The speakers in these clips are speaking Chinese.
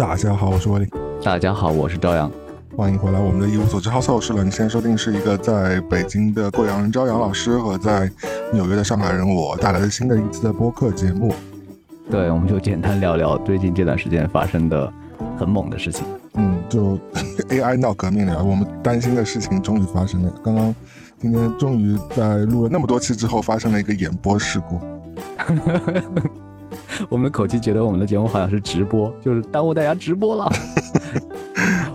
大家好，我是威利。大家好，我是朝阳。欢迎回来，我们的一无所知 House 我是了。你现在收听是一个在北京的贵阳人朝阳老师和在纽约的上海人我带来的新的一期的播客节目。对，我们就简单聊聊最近这段时间发生的很猛的事情。嗯，就 AI 闹革命了，我们担心的事情终于发生了。刚刚今天终于在录了那么多期之后，发生了一个演播事故。我们的口气觉得我们的节目好像是直播，就是耽误大家直播了，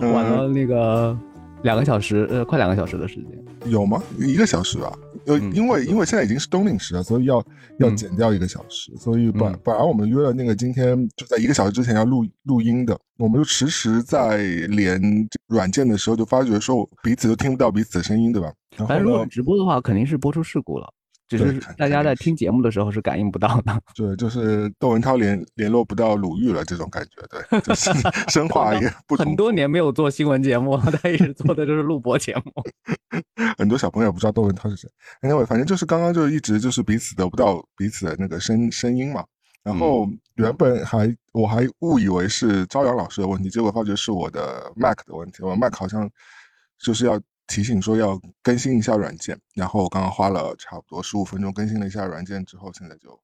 晚了那个两个小时，呃，快两个小时的时间，有吗？一个小时吧，呃，因为因为现在已经是冬令时了，所以要要减掉一个小时，所以本本来我们约了那个今天就在一个小时之前要录录音的，我们就迟迟在连软件的时候就发觉说彼此都听不到彼此的声音，对吧？反正如果直播的话，肯定是播出事故了。只是大家在听节目的时候是感应不到的，对，就是窦文涛联联络不到鲁豫了这种感觉，对，就是深化一个不很多年没有做新闻节目，他一直做的就是录播节目。很多小朋友不知道窦文涛是谁，anyway，反正就是刚刚就一直就是彼此得不到彼此的那个声声音嘛。然后原本还我还误以为是朝阳老师的问题，结果发觉是我的 Mac 的问题，我 Mac 好像就是要。提醒说要更新一下软件，然后我刚刚花了差不多十五分钟更新了一下软件之后，现在就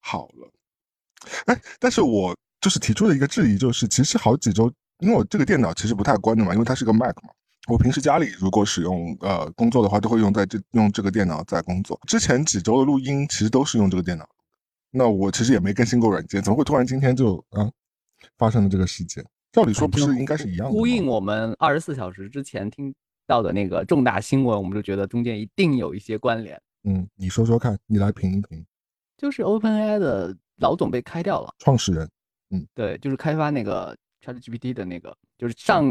好了。哎，但是我就是提出了一个质疑，就是其实好几周，因为我这个电脑其实不太关的嘛，因为它是个 Mac 嘛，我平时家里如果使用呃工作的话，都会用在这用这个电脑在工作。之前几周的录音其实都是用这个电脑，那我其实也没更新过软件，怎么会突然今天就啊发生了这个事件？照理说不是应该是一样的？呼应我们二十四小时之前听。到的那个重大新闻，我们就觉得中间一定有一些关联。嗯，你说说看，你来评一评。就是 OpenAI 的老总被开掉了，创始人。嗯，对，就是开发那个 ChatGPT 的那个，就是上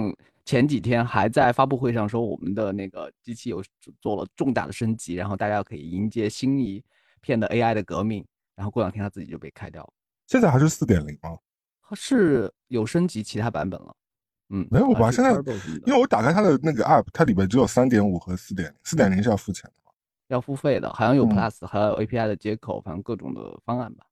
前几天还在发布会上说我们的那个机器有做了重大的升级，然后大家可以迎接新一片的 AI 的革命。然后过两天他自己就被开掉了。现在还是四点零吗？是有升级其他版本了。嗯，没有吧？现在因为我打开它的那个 app，它里边只有三点五和四点零，四点零是要付钱的要付费的，好像有 plus，还有 API 的接口，反正各种的方案吧。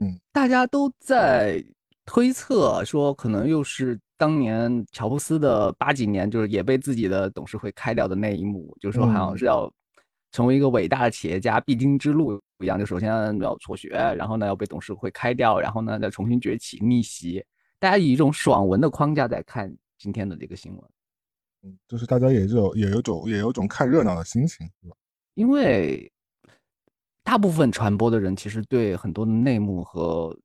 嗯，大家都在推测说，可能又是当年乔布斯的八几年，就是也被自己的董事会开掉的那一幕，就是说好像是要成为一个伟大的企业家必经之路一样，就首先要辍学，然后呢要被董事会开掉，然后呢再重新崛起逆袭。大家以一种爽文的框架在看。今天的这个新闻，嗯，就是大家也有也有种也有种看热闹的心情，是吧？因为大部分传播的人其实对很多的内幕和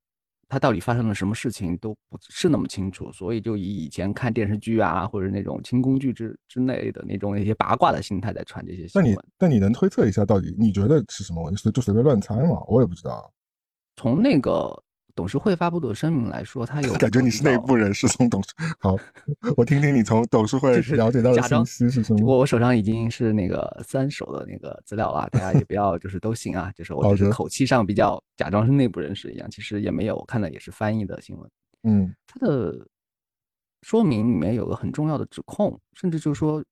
他到底发生了什么事情都不是那么清楚，所以就以以前看电视剧啊或者那种清宫剧之之类的那种一些八卦的心态在传这些新闻。那你那你能推测一下到底你觉得是什么？就随便乱猜嘛？我也不知道。从那个。董事会发布的声明来说，他有 感觉你是内部人士，从董事 好，我听听你从董事会了解到的信息是什么。我我手上已经是那个三手的那个资料了，大家也不要就是都行啊，就是我就是口气上比较假装是内部人士一样，其实也没有，我看的也是翻译的新闻。嗯，他的说明里面有个很重要的指控，甚至就是说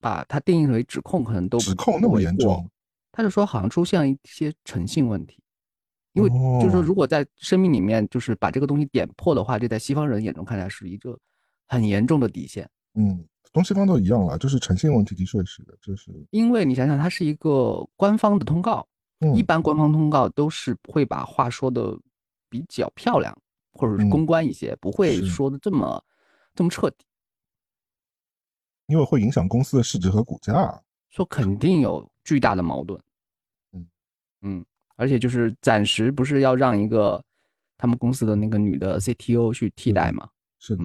把它定义为指控，可能都指控那么严重，他就说好像出现了一些诚信问题。因为就是说，如果在生命里面就是把这个东西点破的话，这在西方人眼中看来是一个很严重的底线。嗯，东西方都一样了，就是诚信问题的确是的，就是。因为你想想，它是一个官方的通告，一般官方通告都是会把话说的比较漂亮，或者是公关一些，不会说的这么这么彻底。因为会影响公司的市值和股价，说肯定有巨大的矛盾。嗯嗯。而且就是暂时不是要让一个他们公司的那个女的 CTO 去替代吗？是的。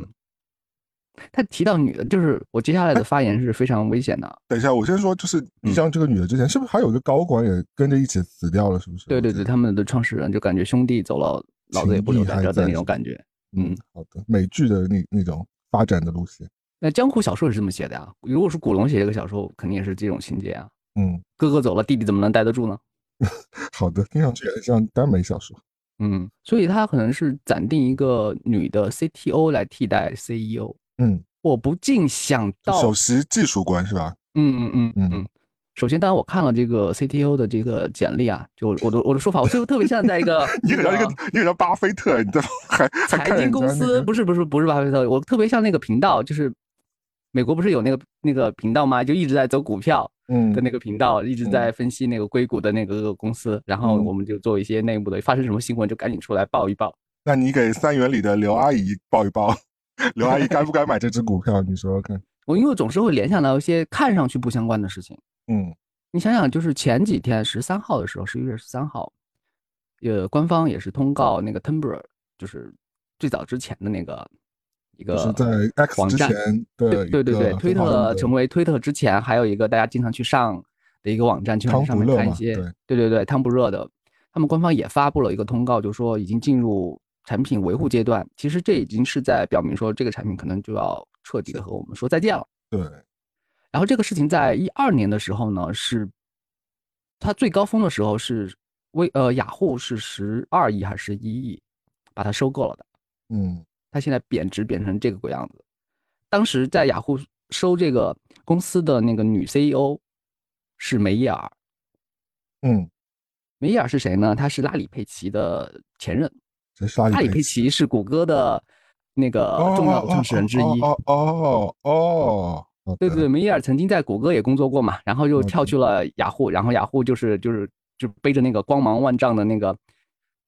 他提到女的，就是我接下来的发言是非常危险的。等一下，我先说，就是你像这个女的之前是不是还有一个高管也跟着一起死掉了？是不是？对对对，他们的创始人就感觉兄弟走了，老子也不留在这的那种感觉。嗯，好的，美剧的那那种发展的路线。那江湖小说也是这么写的呀。如果是古龙写这个小说，肯定也是这种情节啊。嗯，哥哥走了，弟弟怎么能待得住呢？好的，听上去很像耽美小说。嗯，所以他可能是暂定一个女的 CTO 来替代 CEO。嗯，我不禁想到首席技术官是吧？嗯嗯嗯嗯嗯，首先，当然我看了这个 CTO 的这个简历啊，就我的我的说法，我就特别像在一个 你好像一个你好像巴菲特，你知道 还财经公司不是不是不是巴菲特，我特别像那个频道，就是美国不是有那个那个频道吗？就一直在走股票嗯的那个频道，一直在分析那个硅谷的那个公司，然后我们就做一些内部的，发生什么新闻就赶紧出来报一报。那你给三元里的刘阿姨报一报，刘阿姨该不该买这只股票？你说说看。我因为总是会联想到一些看上去不相关的事情。嗯，你想想，就是前几天十三号的时候，十一月十三号，呃，官方也是通告那个 Tumblr，就是最早之前的那个一个是在 X 之前对对对对，推特成为推特之前，还有一个大家经常去上的一个网站，去上面看一些对对对汤不热的，他们官方也发布了一个通告，就说已经进入产品维护阶段。其实这已经是在表明说，这个产品可能就要。彻底的和我们说再见了。对，然后这个事情在一二年的时候呢，是它最高峰的时候是微呃雅虎是十二亿还是一亿把它收购了的。嗯，它现在贬值贬成这个鬼样子。当时在雅虎收这个公司的那个女 CEO 是梅耶尔。嗯，梅耶尔是谁呢？她是拉里佩奇的前任。拉里佩奇是谷歌的。那个重要的创始人之一哦哦哦，对对对，梅耶尔曾经在谷歌也工作过嘛，然后又跳去了雅虎，然后雅虎就是就是就背着那个光芒万丈的那个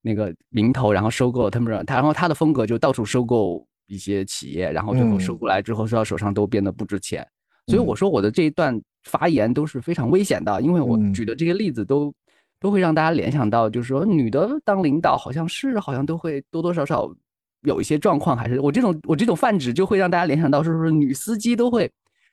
那个名头，然后收购了 Tumblr，他然后他的风格就到处收购一些企业，然后最后收过来之后收到手上都变得不值钱，所以我说我的这一段发言都是非常危险的，因为我举的这些例子都都会让大家联想到，就是说女的当领导好像是好像都会多多少少。有一些状况，还是我这种我这种泛指就会让大家联想到，是不是女司机都会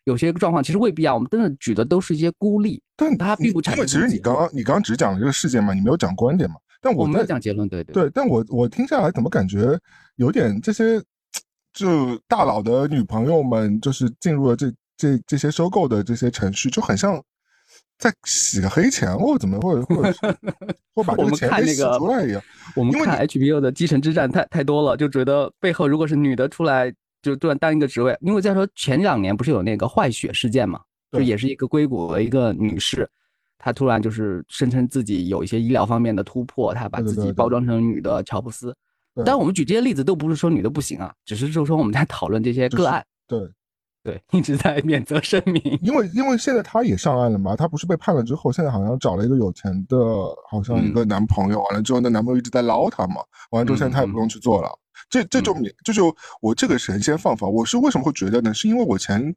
有些状况？其实未必啊，我们真的举的都是一些孤立，但它并不产生。因为其实你刚刚你刚刚只讲了这个事件嘛，你没有讲观点嘛。但我没有讲结论，对对对。但我我听下来怎么感觉有点这些就大佬的女朋友们，就是进入了这这这些收购的这些程序，就很像。在洗个黑钱，我怎么会会会把这个钱给洗出来一样？我们看 HBO 的《继承之战》太太多了，就觉得背后如果是女的出来，就突然当一个职位。因为再说前两年不是有那个坏血事件嘛，就也是一个硅谷的一个女士，她突然就是声称自己有一些医疗方面的突破，他把自己包装成女的乔布斯。但我们举这些例子都不是说女的不行啊，只是就是说我们在讨论这些个案。对。对，一直在免责声明，因为因为现在他也上岸了嘛，他不是被判了之后，现在好像找了一个有钱的，好像一个男朋友，完了之后那男朋友一直在捞他嘛，完了之后现在他也不用去做了，这这就这就我这个神仙放放，我是为什么会觉得呢？是因为我前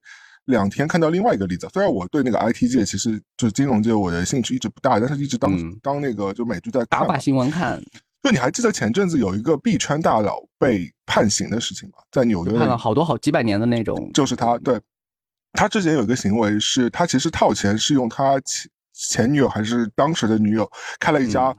两天看到另外一个例子，虽然我对那个 IT 界其实就是金融界我的兴趣一直不大，但是一直当当那个就美剧在打把新闻看。就你还记得前阵子有一个币圈大佬被判刑的事情吗？在纽约判了好多好几百年的那种，就是他对。他之前有一个行为是，他其实套钱是用他前前女友还是当时的女友开了一家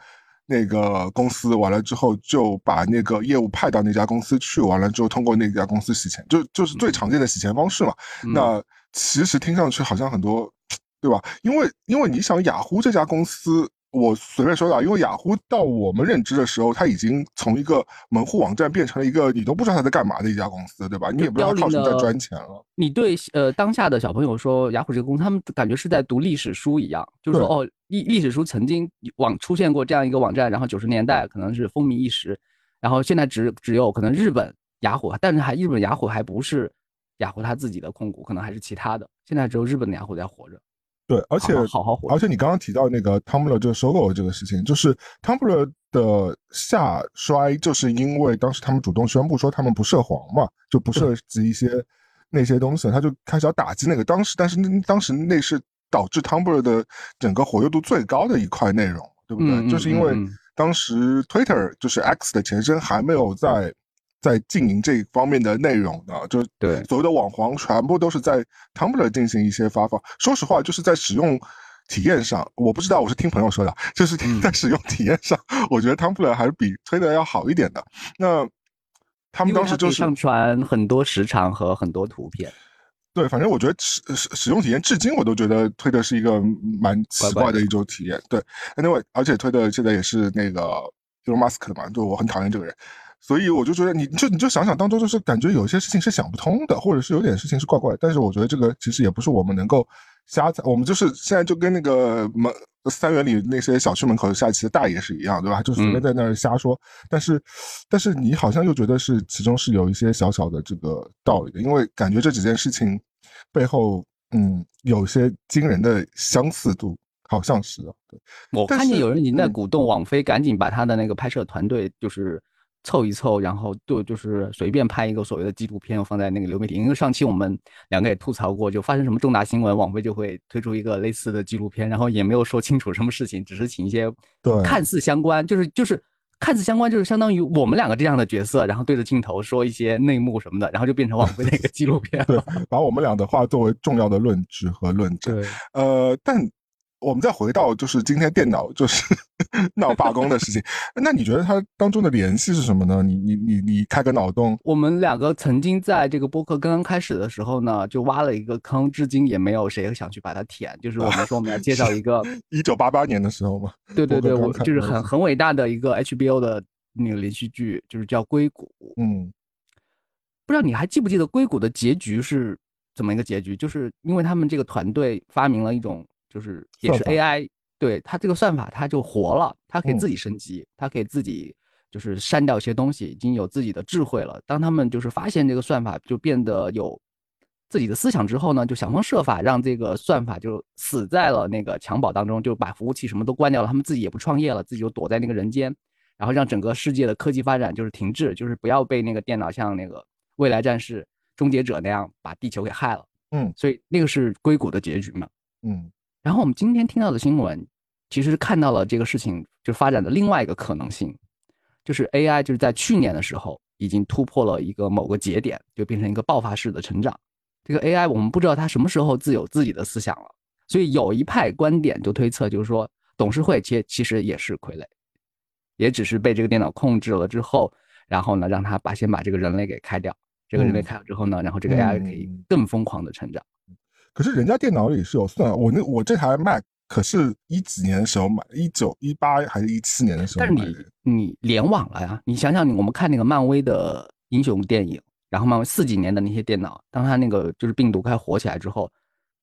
那个公司，完了之后就把那个业务派到那家公司去，完了之后通过那家公司洗钱，就就是最常见的洗钱方式嘛。那其实听上去好像很多，对吧？因为因为你想雅虎这家公司。我随便说的，因为雅虎到我们认知的时候，它已经从一个门户网站变成了一个你都不知道它在干嘛的一家公司，对吧？你也不知道靠什么在赚钱了。你对呃当下的小朋友说雅虎这个公司，他们感觉是在读历史书一样，就是说哦历历史书曾经网出现过这样一个网站，然后九十年代可能是风靡一时，然后现在只只有可能日本雅虎，但是还日本雅虎还不是雅虎它自己的控股，可能还是其他的，现在只有日本的雅虎在活着。对，而且好好活。而且你刚刚提到那个 Tumblr 就收购这个事情，就是 Tumblr 的下衰，就是因为当时他们主动宣布说他们不涉黄嘛，就不涉及一些那些东西，他就开始要打击那个当时，但是当时那是导致 Tumblr 的整个活跃度最高的一块内容，对不对？就是因为当时 Twitter 就是 X 的前身还没有在。在经营这方面的内容的，就对所谓的网黄全部都是在 Tumblr 进行一些发放。说实话，就是在使用体验上，我不知道，我是听朋友说的，就是在使用体验上，我觉得 Tumblr 还是比推的要好一点的。那他们当时就是上传很多时长和很多图片。对，反正我觉得使使使用体验，至今我都觉得推的是一个蛮奇怪的一种体验。对，Anyway，而且推的现在也是那个 Elon Musk 的嘛，就我很讨厌这个人。所以我就觉得，你就你就想想当中，就是感觉有些事情是想不通的，或者是有点事情是怪怪。但是我觉得这个其实也不是我们能够瞎猜，我们就是现在就跟那个门三元里那些小区门口下棋的大爷是一样，对吧？就随便在那儿瞎说。但是，但是你好像又觉得是其中是有一些小小的这个道理的，因为感觉这几件事情背后，嗯，有些惊人的相似度，好像是啊。对，我看见有人已经在鼓动网飞赶紧把他的那个拍摄团队就是。凑一凑，然后就就是随便拍一个所谓的纪录片，放在那个流媒体。因为上期我们两个也吐槽过，就发生什么重大新闻，网飞就会推出一个类似的纪录片，然后也没有说清楚什么事情，只是请一些看似相关，就是就是看似相关，就是相当于我们两个这样的角色，然后对着镜头说一些内幕什么的，然后就变成网飞的一个纪录片，了，把我们俩的话作为重要的论据和论证。对，呃，但。我们再回到就是今天电脑就是 闹罢工的事情，那你觉得它当中的联系是什么呢？你你你你开个脑洞。我们两个曾经在这个播客刚刚开始的时候呢，就挖了一个坑，至今也没有谁想去把它填。就是我们说我们要介绍一个 一九八八年的时候嘛。对对对，我就是很很伟大的一个 HBO 的那个连续剧，就是叫《硅谷》。嗯，不知道你还记不记得《硅谷》的结局是怎么一个结局？就是因为他们这个团队发明了一种。就是也是 AI，对它这个算法，它就活了，它可以自己升级，它可以自己就是删掉一些东西，已经有自己的智慧了。当他们就是发现这个算法就变得有自己的思想之后呢，就想方设法让这个算法就死在了那个襁褓当中，就把服务器什么都关掉了，他们自己也不创业了，自己就躲在那个人间，然后让整个世界的科技发展就是停滞，就是不要被那个电脑像那个未来战士、终结者那样把地球给害了。嗯，所以那个是硅谷的结局嘛。嗯。然后我们今天听到的新闻，其实看到了这个事情就发展的另外一个可能性，就是 AI 就是在去年的时候已经突破了一个某个节点，就变成一个爆发式的成长。这个 AI 我们不知道它什么时候自有自己的思想了，所以有一派观点就推测，就是说董事会其其实也是傀儡，也只是被这个电脑控制了之后，然后呢让他把先把这个人类给开掉，这个人类开掉之后呢，然后这个 AI 可以更疯狂的成长。可是人家电脑里是有算，我那我这台 Mac 可是一几年的时候买，一九一八还是一七年的时候买的。但是你你联网了呀？你想想，你我们看那个漫威的英雄电影，然后漫威四几年的那些电脑，当它那个就是病毒开始火起来之后，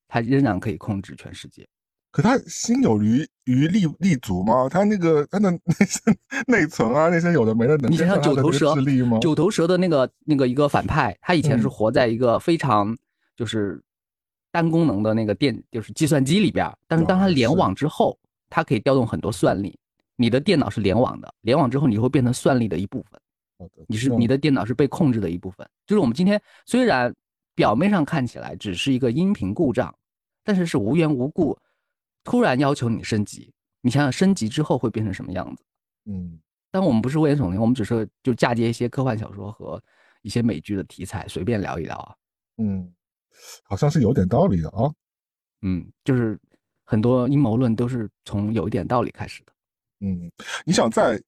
它仍然可以控制全世界。可他心有余余力力足吗？他那个他的 那些内存啊，那些有的没的，你想想九头蛇九头蛇的那个那个一个反派，他以前是活在一个非常就是。单功能的那个电就是计算机里边，但是当它联网之后，它可以调动很多算力。你的电脑是联网的，联网之后你会变成算力的一部分。你是你的电脑是被控制的一部分。就是我们今天虽然表面上看起来只是一个音频故障，但是是无缘无故突然要求你升级。你想想升级之后会变成什么样子？嗯，但我们不是危言耸听，我们只是就嫁接一些科幻小说和一些美剧的题材，随便聊一聊啊。嗯。好像是有点道理的啊，嗯，就是很多阴谋论都是从有一点道理开始的，嗯，你想在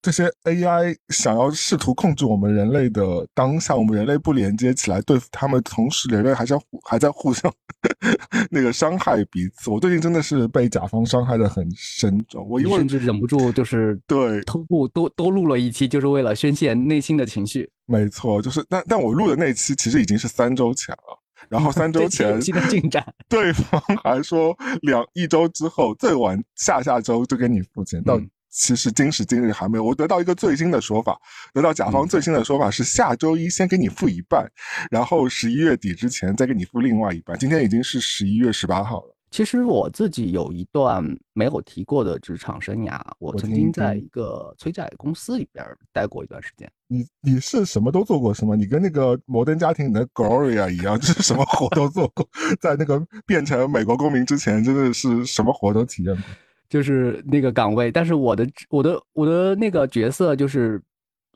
这些 AI 想要试图控制我们人类的当下，我们人类不连接起来对付他们，同时人类还在还在互相 那个伤害彼此。我最近真的是被甲方伤害的很深重，我甚至忍不住就是对偷步多多录了一期，就是为了宣泄内心的情绪。没错，就是但但我录的那期其实已经是三周前了。然后三周前的进展，对方还说两一周之后最晚下下周就给你付钱。到其实今时今日还没有，我得到一个最新的说法，得到甲方最新的说法是下周一先给你付一半，然后十一月底之前再给你付另外一半。今天已经是十一月十八号了。其实我自己有一段没有提过的职场生涯，我曾经在一个催债公司里边待过一段时间。你你是什么都做过是吗？你跟那个摩登家庭的 Gloria 一样，就是什么活都做过。在那个变成美国公民之前，真的是什么活都体验过。就是那个岗位，但是我的我的我的那个角色就是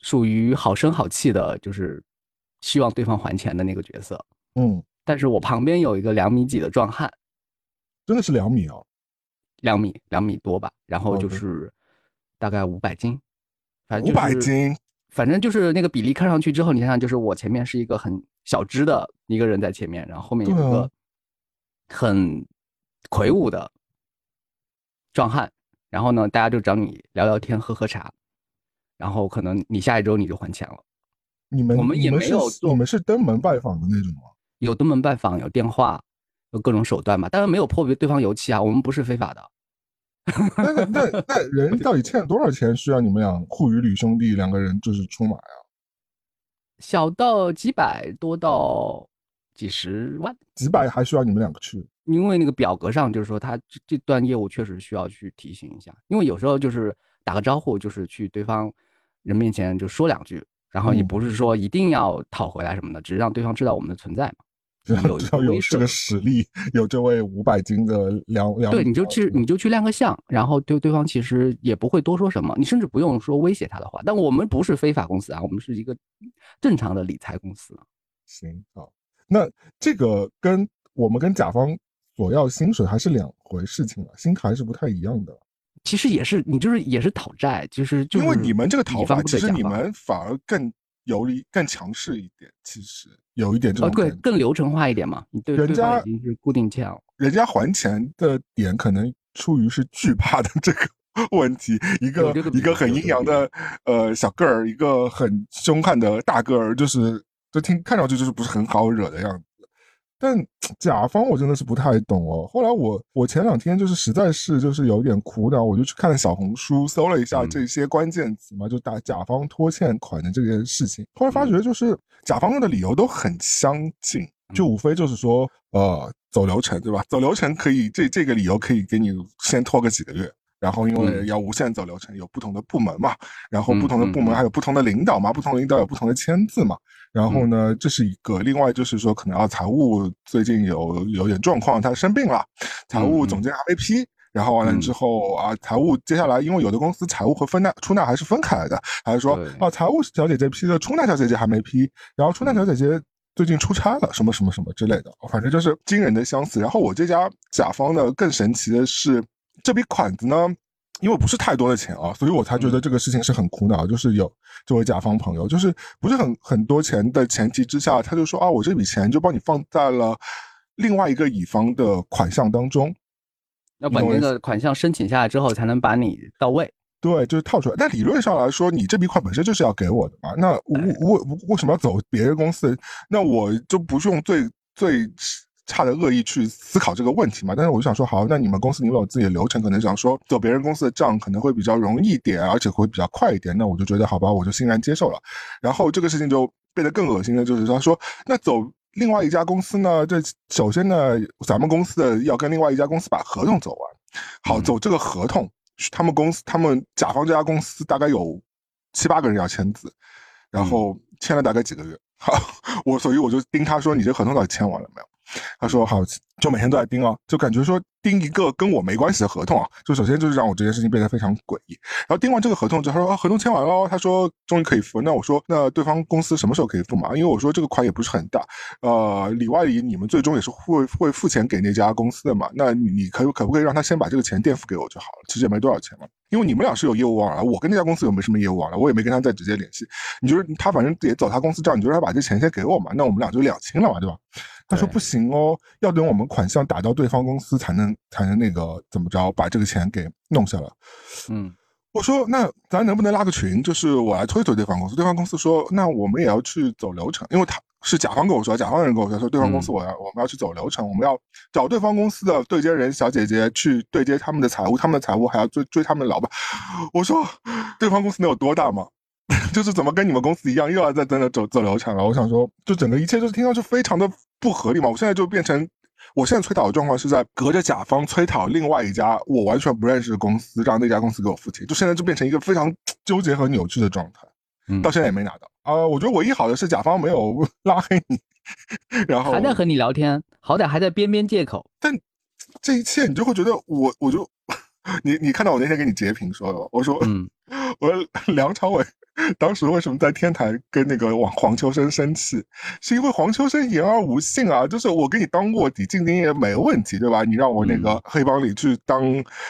属于好声好气的，就是希望对方还钱的那个角色。嗯，但是我旁边有一个两米几的壮汉。真的是两米哦，两米两米多吧，然后就是大概五百斤，反正五百斤，反正就是那个比例看上去之后，你想想，就是我前面是一个很小只的一个人在前面，然后后面有一个很魁梧的壮汉，然后呢，大家就找你聊聊天、喝喝茶，然后可能你下一周你就还钱了。你们我们也没有，我们是登门拜访的那种吗？有登门拜访，有电话，有各种手段嘛。当然没有破对方油漆啊，我们不是非法的。那那 那人到底欠了多少钱，需要你们俩沪语吕兄弟两个人就是出马呀？小到几百，多到几十万，几百还需要你们两个去？因为那个表格上就是说，他这这段业务确实需要去提醒一下，因为有时候就是打个招呼，就是去对方人面前就说两句。然后也不是说一定要讨回来什么的，只是让对方知道我们的存在嘛。有要 有这个实力，有这位五百斤的两两。对，你就去你就去亮个相，然后对对方其实也不会多说什么，你甚至不用说威胁他的话。但我们不是非法公司啊，我们是一个正常的理财公司。行好，那这个跟我们跟甲方索要薪水还是两回事情了，心还是不太一样的。其实也是，你就是也是讨债，其实因为你们这个讨法，其实你们反而更有利、更强势一点。其实有一点这种对，更流程化一点嘛。对，人家已经是固定钱了，人家还钱的点可能出于是惧怕的这个 问题。一个一个很阴阳的呃小个儿，一个很凶悍的大个儿，就是就听看上去就是不是很好惹的样子。但 甲方我真的是不太懂哦。后来我我前两天就是实在是就是有点苦恼，我就去看小红书，搜了一下这些关键词嘛，就打甲方拖欠款的这件事情。后来发觉就是甲方用的理由都很相近，就无非就是说呃走流程对吧？走流程可以这这个理由可以给你先拖个几个月。然后因为要无限走流程，有不同的部门嘛，然后不同的部门还有不同的领导嘛，不同领导有不同的签字嘛。然后呢，这是一个。另外就是说，可能啊，财务最近有有点状况，他生病了，财务总监还没批。然后完了之后啊，财务接下来，因为有的公司财务和分纳出纳还是分开来的，还是说啊，财务小姐姐批的，出纳小姐姐还没批。然后出纳小姐姐最近出差了，什么什么什么之类的，反正就是惊人的相似。然后我这家甲方呢，更神奇的是这笔款子呢。因为不是太多的钱啊，所以我才觉得这个事情是很苦恼。就是有这位甲方朋友，就是不是很很多钱的前提之下，他就说啊，我这笔钱就帮你放在了另外一个乙方的款项当中，要把那个款项申请下来之后，才能把你到位。对，就是套出来。但理论上来说，你这笔款本身就是要给我的嘛。那我我为什么要走别人公司？那我就不用最最。差的恶意去思考这个问题嘛？但是我就想说，好，那你们公司你们有自己的流程，可能想说走别人公司的账可能会比较容易一点，而且会比较快一点。那我就觉得好吧，我就欣然接受了。然后这个事情就变得更恶心的，就是他说，那走另外一家公司呢？这首先呢，咱们公司的要跟另外一家公司把合同走完。好，走这个合同，他们公司他们甲方这家公司大概有七八个人要签字，然后签了大概几个月。好，我所以我就盯他说，你这合同到底签完了没有？他说好，就每天都在盯啊，就感觉说盯一个跟我没关系的合同啊，就首先就是让我这件事情变得非常诡异。然后盯完这个合同之后，他说啊，合同签完了，他说终于可以付。那我说那对方公司什么时候可以付嘛？因为我说这个款也不是很大，呃，里外里你们最终也是会会付钱给那家公司的嘛。那你可可不可以让他先把这个钱垫付给我就好了？其实也没多少钱嘛，因为你们俩是有业务往来，我跟那家公司又没什么业务往来，我也没跟他再直接联系。你就是他反正也走他公司账，你就让他把这钱先给我嘛，那我们俩就两清了嘛，对吧？他说不行哦，要等我们款项打到对方公司才能才能那个怎么着把这个钱给弄下来。嗯，我说那咱能不能拉个群，就是我来推推对方公司。对方公司说那我们也要去走流程，因为他是甲方跟我说，甲方人跟我说说对方公司我要我们要去走流程，我们要找对方公司的对接人小姐姐去对接他们的财务，他们的财务还要追追他们的老板。我说对方公司能有多大吗？就是怎么跟你们公司一样，又要在在那走走流程了？我想说，就整个一切就是听上去非常的不合理嘛。我现在就变成，我现在催讨的状况是在隔着甲方催讨另外一家我完全不认识的公司，让那家公司给我付钱。就现在就变成一个非常 纠结和扭曲的状态。嗯，到现在也没拿到啊。我觉得唯一好的是甲方没有 拉黑你，然后还在和你聊天，好歹还在编编借口。但这一切你就会觉得我我就 你你看到我那天给你截屏说的，我说嗯，我说 梁朝伟。当时为什么在天台跟那个黄黄秋生生气？是因为黄秋生言而无信啊！就是我给你当卧底，进京也没问题，对吧？你让我那个黑帮里去当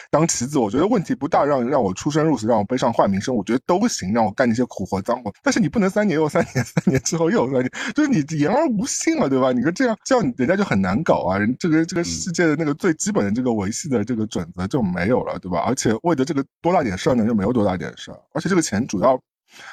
当棋子，我觉得问题不大。让让我出生入死，让我背上坏名声，我觉得都行。让我干那些苦活脏活，但是你不能三年又三年，三年之后又三年，就是你言而无信了，对吧？你说这样这样，人家就很难搞啊！人这个这个世界的那个最基本的这个维系的这个准则就没有了，对吧？而且为的这个多大点事儿呢，就没有多大点事儿，而且这个钱主要。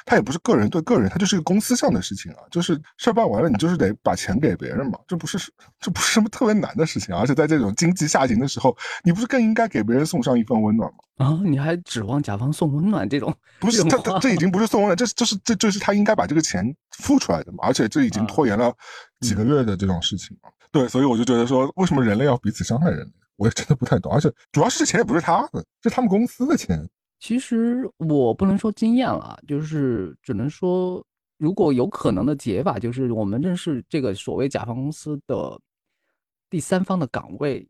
他也不是个人对个人，他就是一个公司上的事情啊。就是事儿办完了，你就是得把钱给别人嘛，这不是这不是什么特别难的事情。而且在这种经济下行的时候，你不是更应该给别人送上一份温暖吗？啊，你还指望甲方送温暖这种？不是，他他这已经不是送温暖，这这是这这是他应该把这个钱付出来的嘛。而且这已经拖延了几个月的这种事情嘛。对，所以我就觉得说，为什么人类要彼此伤害人类？我也真的不太懂，而且主要是这钱也不是他的，是他们公司的钱。其实我不能说经验了，就是只能说，如果有可能的解法，就是我们认识这个所谓甲方公司的第三方的岗位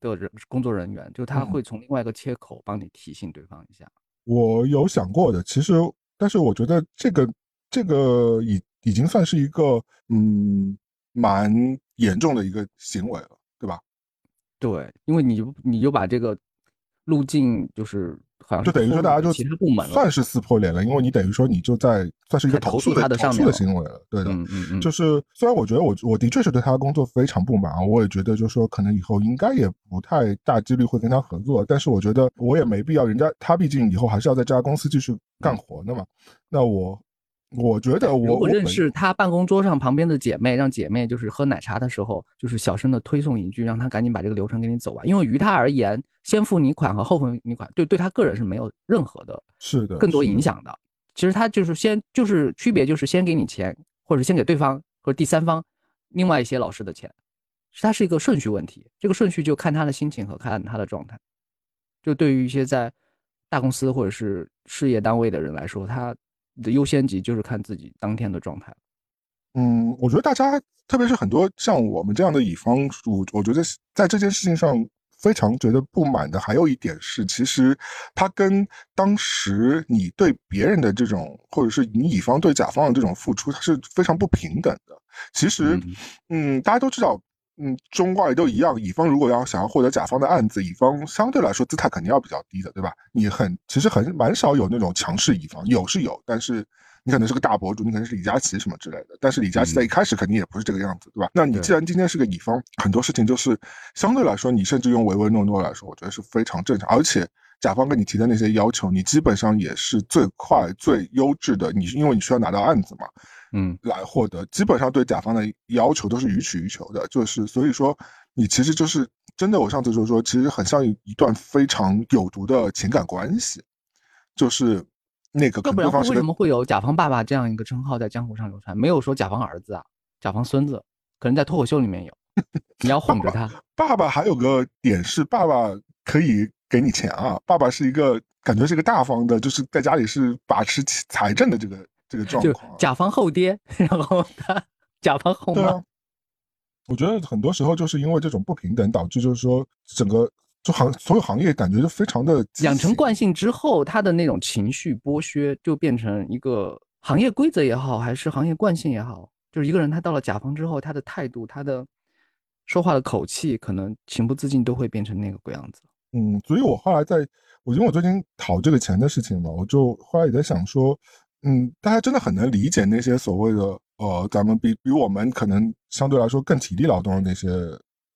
的人工作人员，就他会从另外一个切口帮你提醒对方一下。我有想过的，其实，但是我觉得这个这个已已经算是一个嗯蛮严重的一个行为了，对吧？对，因为你就你就把这个路径就是好像就等于说大家就其他部门算是撕破脸了，因为你等于说你就在算是一个投诉他的投诉的行为了，对的，嗯嗯嗯，就是虽然我觉得我我的确是对他工作非常不满，我也觉得就是说可能以后应该也不太大几率会跟他合作，但是我觉得我也没必要，人家他毕竟以后还是要在这家公司继续干活的嘛，那我。我觉得，我我认识他办公桌上旁边的姐妹，让姐妹就是喝奶茶的时候，就是小声的推送一句，让他赶紧把这个流程给你走完。因为于他而言，先付你款和后付你款，对对他个人是没有任何的，是的，更多影响的。其实他就是先就是区别，就是先给你钱，或者先给对方或者第三方另外一些老师的钱，它是一个顺序问题。这个顺序就看他的心情和看他的状态。就对于一些在大公司或者是事业单位的人来说，他。的优先级就是看自己当天的状态。嗯，我觉得大家，特别是很多像我们这样的乙方，我我觉得在这件事情上非常觉得不满的，还有一点是，其实他跟当时你对别人的这种，或者是你乙方对甲方的这种付出，它是非常不平等的。其实，嗯，大家都知道。嗯，中外都一样。乙方如果要想要获得甲方的案子，乙方相对来说姿态肯定要比较低的，对吧？你很其实很蛮少有那种强势乙方，有是有，但是你可能是个大博主，你可能是李佳琦什么之类的。但是李佳琦在一开始肯定也不是这个样子，对吧？那你既然今天是个乙方，很多事情就是相对来说，你甚至用唯唯诺诺来说，我觉得是非常正常。而且甲方跟你提的那些要求，你基本上也是最快最优质的。你因为你需要拿到案子嘛。嗯，来获得，基本上对甲方的要求都是予取予求的，就是所以说，你其实就是真的，我上次就说，其实很像一段非常有毒的情感关系，就是那个。要不然为什么会有甲方爸爸这样一个称号在江湖上流传？没有说甲方儿子啊，甲方孙子，可能在脱口秀里面有。你要哄着他。爸爸还有个点是，爸爸可以给你钱啊，爸爸是一个感觉是一个大方的，就是在家里是把持财政的这个。这个状况，甲方后爹，然后他甲方后妈。我觉得很多时候就是因为这种不平等，导致就是说整个就行所有行业感觉就非常的养成惯性之后，他的那种情绪剥削就变成一个行业规则也好，还是行业惯性也好，就是一个人他到了甲方之后，他的态度、他的说话的口气，可能情不自禁都会变成那个鬼样子。嗯，所以我后来在，我因为我最近讨这个钱的事情嘛，我就后来也在想说。嗯，大家真的很能理解那些所谓的呃，咱们比比我们可能相对来说更体力劳动的那些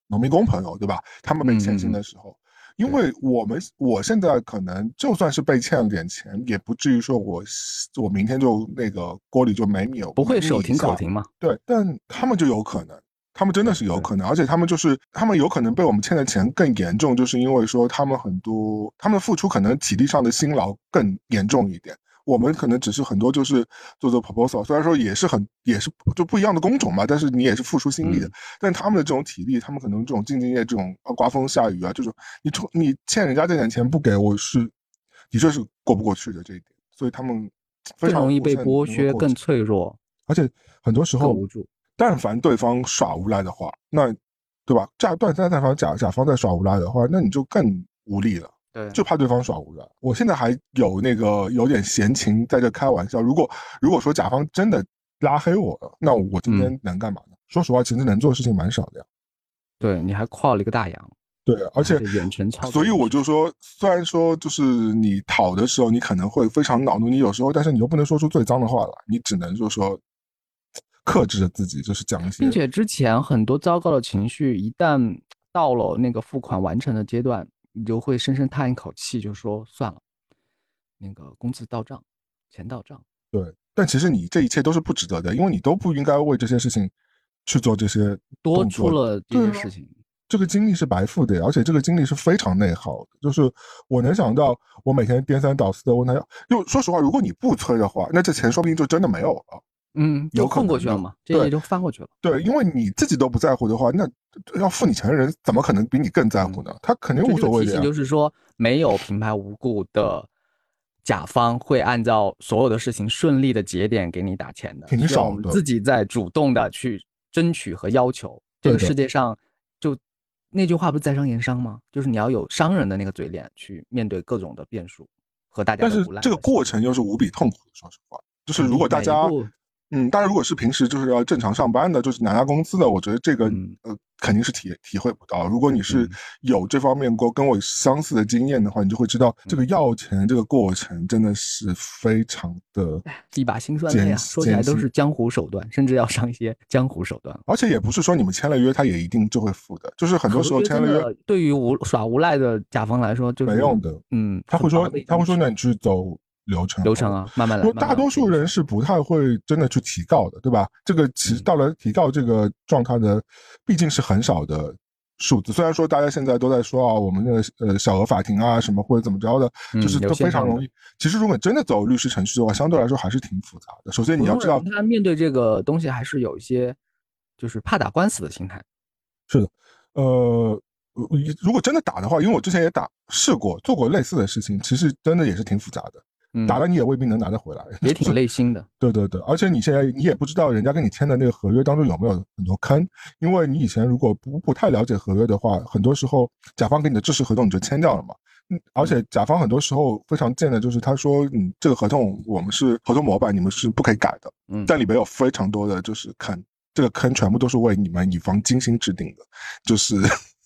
农民工朋友，对吧？他们被欠薪的时候，因为我们我现在可能就算是被欠了点钱，也不至于说我我明天就那个锅里就没米了，不会手停口停嘛？对，但他们就有可能，他们真的是有可能，而且他们就是他们有可能被我们欠的钱更严重，就是因为说他们很多他们付出可能体力上的辛劳更严重一点。我们可能只是很多就是做做 proposal，虽然说也是很也是就不一样的工种嘛，但是你也是付出心力的。但他们的这种体力，他们可能这种兢兢业业，这种啊刮风下雨啊，这种你冲你欠人家这点钱不给我是的确是过不过去的这一点，所以他们非常容易被剥削，更脆弱，而且很多时候无助。但凡对方耍无赖的话，那对吧？甲但但但凡甲甲方在耍无赖的话，那你就更无力了。对，就怕对方耍无赖。我现在还有那个有点闲情在这开玩笑。如果如果说甲方真的拉黑我了，那我今天能干嘛呢？说实话，其实能做的事情蛮少的呀。对，你还跨了一个大洋。对，而且远程操作。所以我就说，虽然说就是你讨的时候，你可能会非常恼怒，你有时候，但是你又不能说出最脏的话来，你只能就说克制着自己，就是讲一些。并且之前很多糟糕的情绪，一旦到了那个付款完成的阶段。你就会深深叹一口气，就说算了，那个工资到账，钱到账，对，但其实你这一切都是不值得的，因为你都不应该为这些事情去做这些多出了这些事情。这个精力是白付的，而且这个精力是非常内耗的。就是我能想到，我每天颠三倒四的问他要，就说实话，如果你不催的话，那这钱说不定就真的没有了。嗯，有混过去了嘛？这也就翻过去了。对，因为你自己都不在乎的话，那要付你钱的人怎么可能比你更在乎呢？他肯定无所谓的。就是说，没有平白无故的甲方会按照所有的事情顺利的节点给你打钱的，挺少的。自己在主动的去争取和要求。这个世界上就。那句话不是在商言商吗？就是你要有商人的那个嘴脸去面对各种的变数和大家。但是这个过程又是无比痛苦的，说实话，就是如果大家。嗯，大家如果是平时就是要正常上班的，就是拿拿工资的，我觉得这个呃肯定是体体会不到。如果你是有这方面过跟我相似的经验的话，你就会知道这个要钱这个过程真的是非常的一把辛酸泪啊！说起来都是江湖手段，甚至要上一些江湖手段。而且也不是说你们签了约，他也一定就会付的。就是很多时候签了约，对于无耍无赖的甲方来说，就是没用的。嗯，他会说，他会说，那你去走。流程流程啊，慢慢来。大多数人是不太会真的去提告的，对吧？这个其实到了提告这个状态的，毕竟是很少的数字。虽然说大家现在都在说啊，我们那个呃小额法庭啊什么或者怎么着的，就是都非常容易。其实如果真的走律师程序的话，相对来说还是挺复杂的。首先你要知道，他面对这个东西还是有一些就是怕打官司的心态。是的，呃，如果真的打的话，因为我之前也打试过做过类似的事情，其实真的也是挺复杂的。打了你也未必能拿得回来，也挺累心的。对对对，而且你现在你也不知道人家跟你签的那个合约当中有没有很多坑，因为你以前如果不不太了解合约的话，很多时候甲方给你的制式合同你就签掉了嘛。嗯，而且甲方很多时候非常贱的，就是他说，嗯，这个合同我们是合同模板，你们是不可以改的。嗯，但里边有非常多的就是坑，这个坑全部都是为你们乙方精心制定的，就是，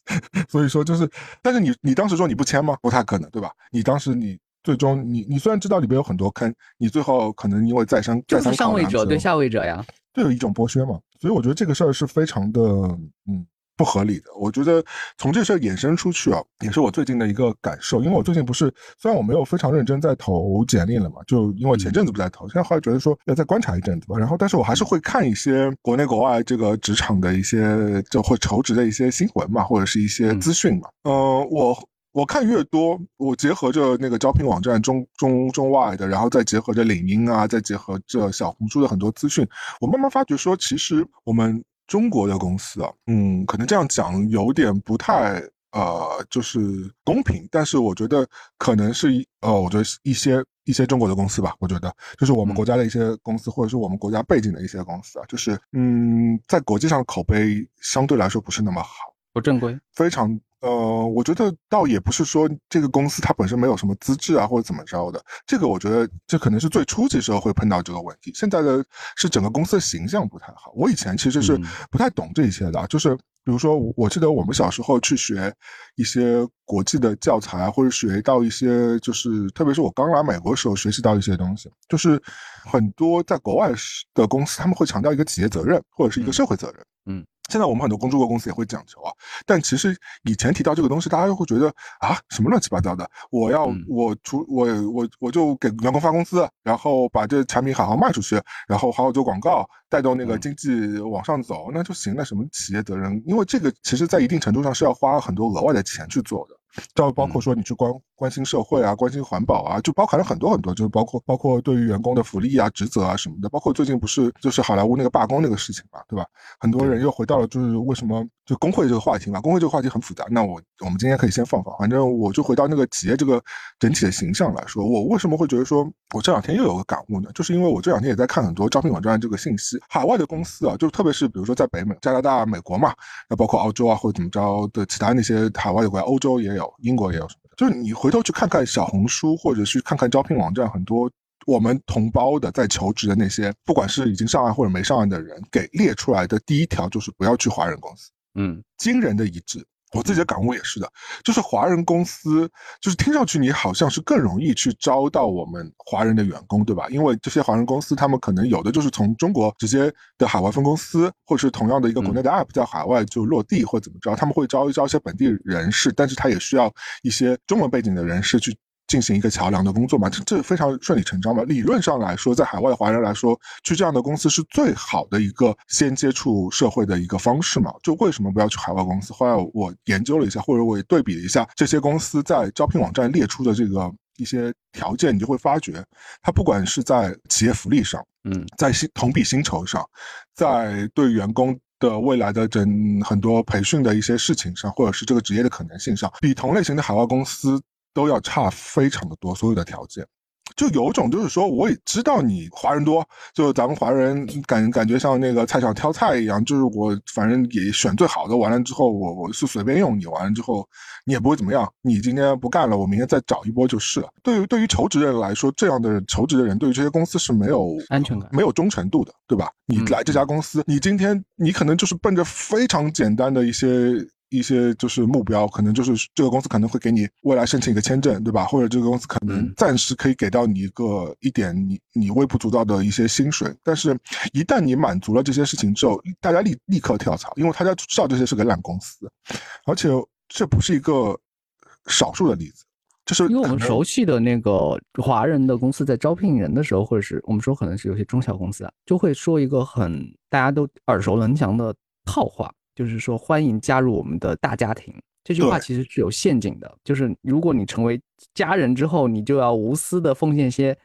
所以说就是，但是你你当时说你不签吗？不太可能，对吧？你当时你。最终，你你虽然知道里边有很多坑，你最后可能因为再三再三上位者对下位者呀，都有一种剥削嘛，所以我觉得这个事儿是非常的嗯不合理的。我觉得从这事儿衍生出去啊，也是我最近的一个感受，因为我最近不是虽然我没有非常认真在投简历了嘛，就因为前阵子不在投，现在后来觉得说要再观察一阵子吧，然后但是我还是会看一些国内国外这个职场的一些就会求职的一些新闻嘛，或者是一些资讯嘛，嗯，我。我看越多，我结合着那个招聘网站中中中外的，然后再结合着领英啊，再结合着小红书的很多资讯，我慢慢发觉说，其实我们中国的公司啊，嗯，可能这样讲有点不太呃，就是公平，但是我觉得可能是呃，我觉得一些一些中国的公司吧，我觉得就是我们国家的一些公司，或者是我们国家背景的一些公司啊，就是嗯，在国际上口碑相对来说不是那么好，不正规，非常。呃，我觉得倒也不是说这个公司它本身没有什么资质啊，或者怎么着的。这个我觉得这可能是最初级时候会碰到这个问题。现在的是整个公司的形象不太好。我以前其实是不太懂这些的，就是比如说，我记得我们小时候去学一些国际的教材，或者学到一些，就是特别是我刚来美国时候学习到一些东西，就是很多在国外的公司他们会强调一个企业责任或者是一个社会责任，嗯。现在我们很多公中国公司也会讲求啊，但其实以前提到这个东西，大家又会觉得啊，什么乱七八糟的，我要我除我我我就给员工发工资，然后把这产品好好卖出去，然后好好做广告，带动那个经济往上走，那就行了。什么企业责任？因为这个其实在一定程度上是要花很多额外的钱去做的。就包括说你去关关心社会啊，关心环保啊，就包含了很多很多，就是包括包括对于员工的福利啊、职责啊什么的，包括最近不是就是好莱坞那个罢工那个事情嘛，对吧？很多人又回到了就是为什么就工会这个话题嘛，工会这个话题很复杂。那我我们今天可以先放放，反正我就回到那个企业这个整体的形象来说，我为什么会觉得说我这两天又有个感悟呢？就是因为我这两天也在看很多招聘网站这个信息，海外的公司啊，就特别是比如说在北美、加拿大、美国嘛，那包括澳洲啊或者怎么着的其他那些海外的国家，欧洲也有，英国也有。就是你回头去看看小红书，或者去看看招聘网站，很多我们同胞的在求职的那些，不管是已经上岸或者没上岸的人，给列出来的第一条就是不要去华人公司。嗯，惊人的一致。我自己的感悟也是的，就是华人公司，就是听上去你好像是更容易去招到我们华人的员工，对吧？因为这些华人公司，他们可能有的就是从中国直接的海外分公司，或者是同样的一个国内的 app 在海外就落地或怎么着，他们会招一招一些本地人士，但是他也需要一些中文背景的人士去进行一个桥梁的工作嘛，这这非常顺理成章嘛。理论上来说，在海外华人来说，去这样的公司是最好的一个先接触社会的一个方式嘛。就为什么不要去海外公司？后来我研究了一下，或者我也对比了一下这些公司在招聘网站列出的这个一些条件，你就会发觉，它不管是在企业福利上，嗯，在薪同比薪酬上，在对员工。的未来的整很多培训的一些事情上，或者是这个职业的可能性上，比同类型的海外公司都要差非常的多。所有的条件。就有种就是说，我也知道你华人多，就咱们华人感感觉像那个菜场挑菜一样，就是我反正也选最好的，完了之后我我是随便用你，完了之后你也不会怎么样，你今天不干了，我明天再找一波就是了。对于对于求职的人来说，这样的求职的人对于这些公司是没有安全感、没有忠诚度的，对吧？你来这家公司，你今天你可能就是奔着非常简单的一些。一些就是目标，可能就是这个公司可能会给你未来申请一个签证，对吧？或者这个公司可能暂时可以给到你一个一点你你微不足道的一些薪水，但是，一旦你满足了这些事情之后，大家立立刻跳槽，因为大家知道这些是个烂公司，而且这不是一个少数的例子，就是因为我们熟悉的那个华人的公司在招聘人的时候，或者是我们说可能是有些中小公司啊，就会说一个很大家都耳熟能详的套话。就是说，欢迎加入我们的大家庭。这句话其实是有陷阱的。就是如果你成为家人之后，你就要无私的奉献些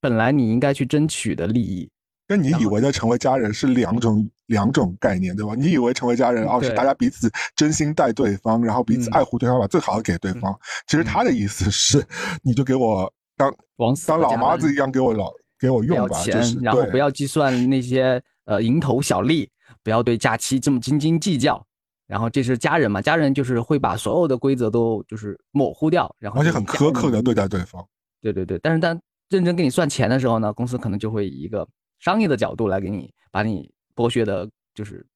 本来你应该去争取的利益。跟你以为的成为家人是两种两种概念，对吧？你以为成为家人哦，是大家彼此真心待对方，然后彼此爱护对方，把最好的给对方。其实他的意思是，你就给我当王当老妈子一样给我老给我用吧，就是然后不要计算那些呃蝇头小利。不要对假期这么斤斤计较，然后这是家人嘛？家人就是会把所有的规则都就是模糊掉，然后而且很苛刻的对待对方。对对对，但是当认真给你算钱的时候呢，公司可能就会以一个商业的角度来给你把你剥削的，就是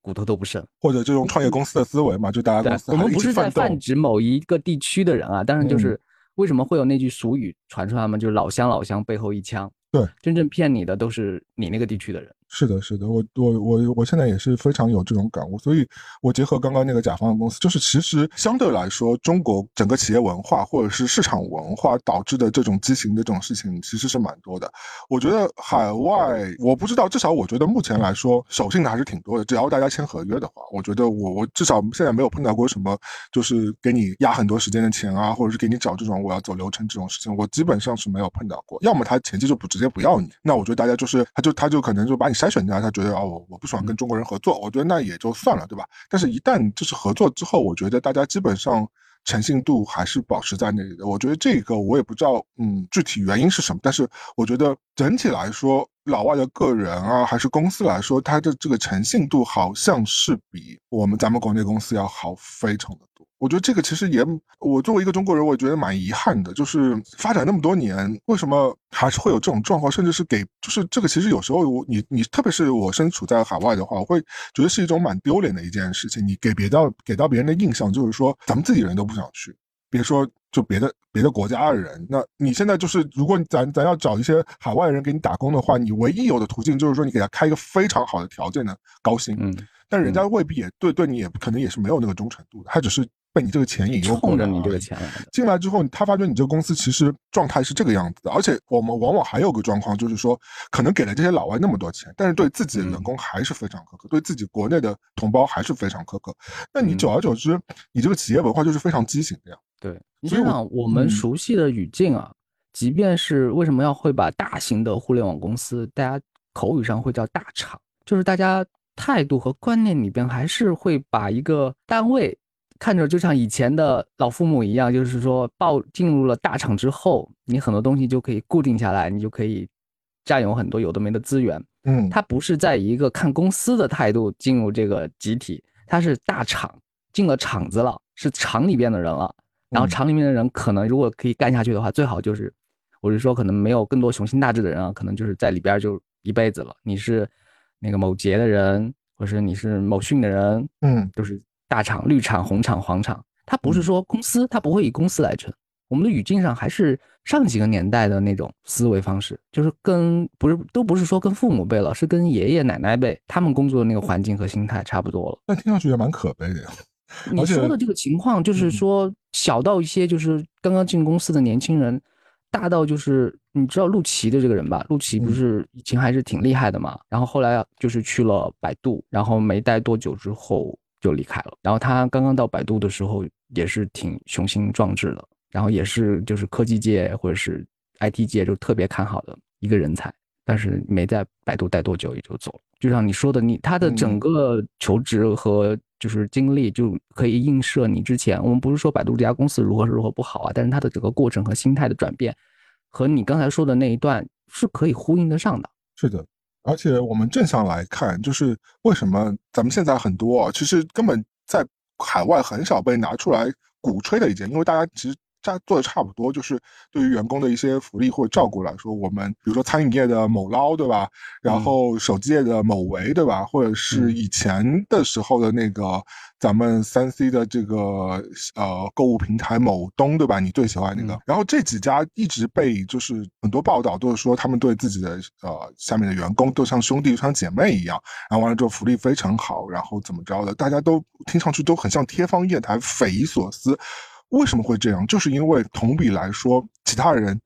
骨头都不剩。或者就用创业公司的思维嘛，就大家公司我们不是在泛指某一个地区的人啊，但是就是为什么会有那句俗语传出来嘛？就是老乡老乡背后一枪。对，真正骗你的都是你那个地区的人。是的，是的，我我我我现在也是非常有这种感悟，所以我结合刚刚那个甲方的公司，就是其实相对来说，中国整个企业文化或者是市场文化导致的这种畸形的这种事情，其实是蛮多的。我觉得海外，我不知道，至少我觉得目前来说，守信的还是挺多的。只要大家签合约的话，我觉得我我至少现在没有碰到过什么，就是给你压很多时间的钱啊，或者是给你找这种我要走流程这种事情，我基本上是没有碰到过。要么他前期就不直接不要你，那我觉得大家就是他就他就可能就把你。筛选掉，他觉得啊，我我不喜欢跟中国人合作，我觉得那也就算了，对吧？但是，一旦就是合作之后，我觉得大家基本上诚信度还是保持在那里的。我觉得这个我也不知道，嗯，具体原因是什么，但是我觉得整体来说，老外的个人啊，还是公司来说，他的这个诚信度好像是比我们咱们国内公司要好非常的多。我觉得这个其实也，我作为一个中国人，我也觉得蛮遗憾的。就是发展那么多年，为什么还是会有这种状况？甚至是给，就是这个其实有时候我，你你特别是我身处在海外的话，我会觉得是一种蛮丢脸的一件事情。你给别到给到别人的印象就是说，咱们自己人都不想去，别说就别的别的国家的人。那你现在就是，如果咱咱要找一些海外人给你打工的话，你唯一有的途径就是说，你给他开一个非常好的条件的高薪。嗯，但人家未必也对对你也可能也是没有那个忠诚度的，他只是。被你这个钱引诱，冲着你这个钱来的。进来之后，他发觉你这个公司其实状态是这个样子的，而且我们往往还有个状况，就是说，可能给了这些老外那么多钱，但是对自己的员工还是非常苛刻，对自己国内的同胞还是非常苛刻。那你久而久之，你这个企业文化就是非常畸形的呀。对，你想想我们熟悉的语境啊，即便是为什么要会把大型的互联网公司，大家口语上会叫大厂，就是大家态度和观念里边还是会把一个单位。看着就像以前的老父母一样，就是说报进入了大厂之后，你很多东西就可以固定下来，你就可以占有很多有的没的资源。嗯，他不是在一个看公司的态度进入这个集体，他是大厂进了厂子了，是厂里边的人了。然后厂里面的人可能如果可以干下去的话，最好就是，我是说可能没有更多雄心大志的人啊，可能就是在里边就一辈子了。你是那个某捷的人，或是你是某讯的人，嗯，就是。大厂、绿厂、红厂、黄厂，它不是说公司，它不会以公司来称。我们的语境上还是上几个年代的那种思维方式，就是跟不是都不是说跟父母辈了，是跟爷爷奶奶辈他们工作的那个环境和心态差不多了。那听上去也蛮可悲的呀。你说的这个情况，就是说小到一些就是刚刚进公司的年轻人，大到就是你知道陆琪的这个人吧？陆琪不是以前还是挺厉害的嘛，然后后来就是去了百度，然后没待多久之后就离开了。然后他刚刚到百度的时候也是挺雄心壮志的，然后也是就是科技界或者是 IT 界就特别看好的一个人才，但是没在百度待多久也就走了。就像你说的，你他的整个求职和就是经历就可以映射你之前。我们不是说百度这家公司如何如何不好啊，但是它的整个过程和心态的转变，和你刚才说的那一段是可以呼应得上的。是的，而且我们正向来看，就是为什么咱们现在很多其实根本在海外很少被拿出来鼓吹的一件，因为大家其实。差做的差不多，就是对于员工的一些福利或者照顾来说，我们比如说餐饮业的某捞，对吧？然后手机业的某维，对吧？或者是以前的时候的那个咱们三 C 的这个呃购物平台某东，对吧？你最喜欢那个？然后这几家一直被就是很多报道都是说他们对自己的呃下面的员工都像兄弟像姐妹一样，然后完了之后福利非常好，然后怎么着的？大家都听上去都很像天方夜谭，匪夷所思。为什么会这样？就是因为同比来说，其他人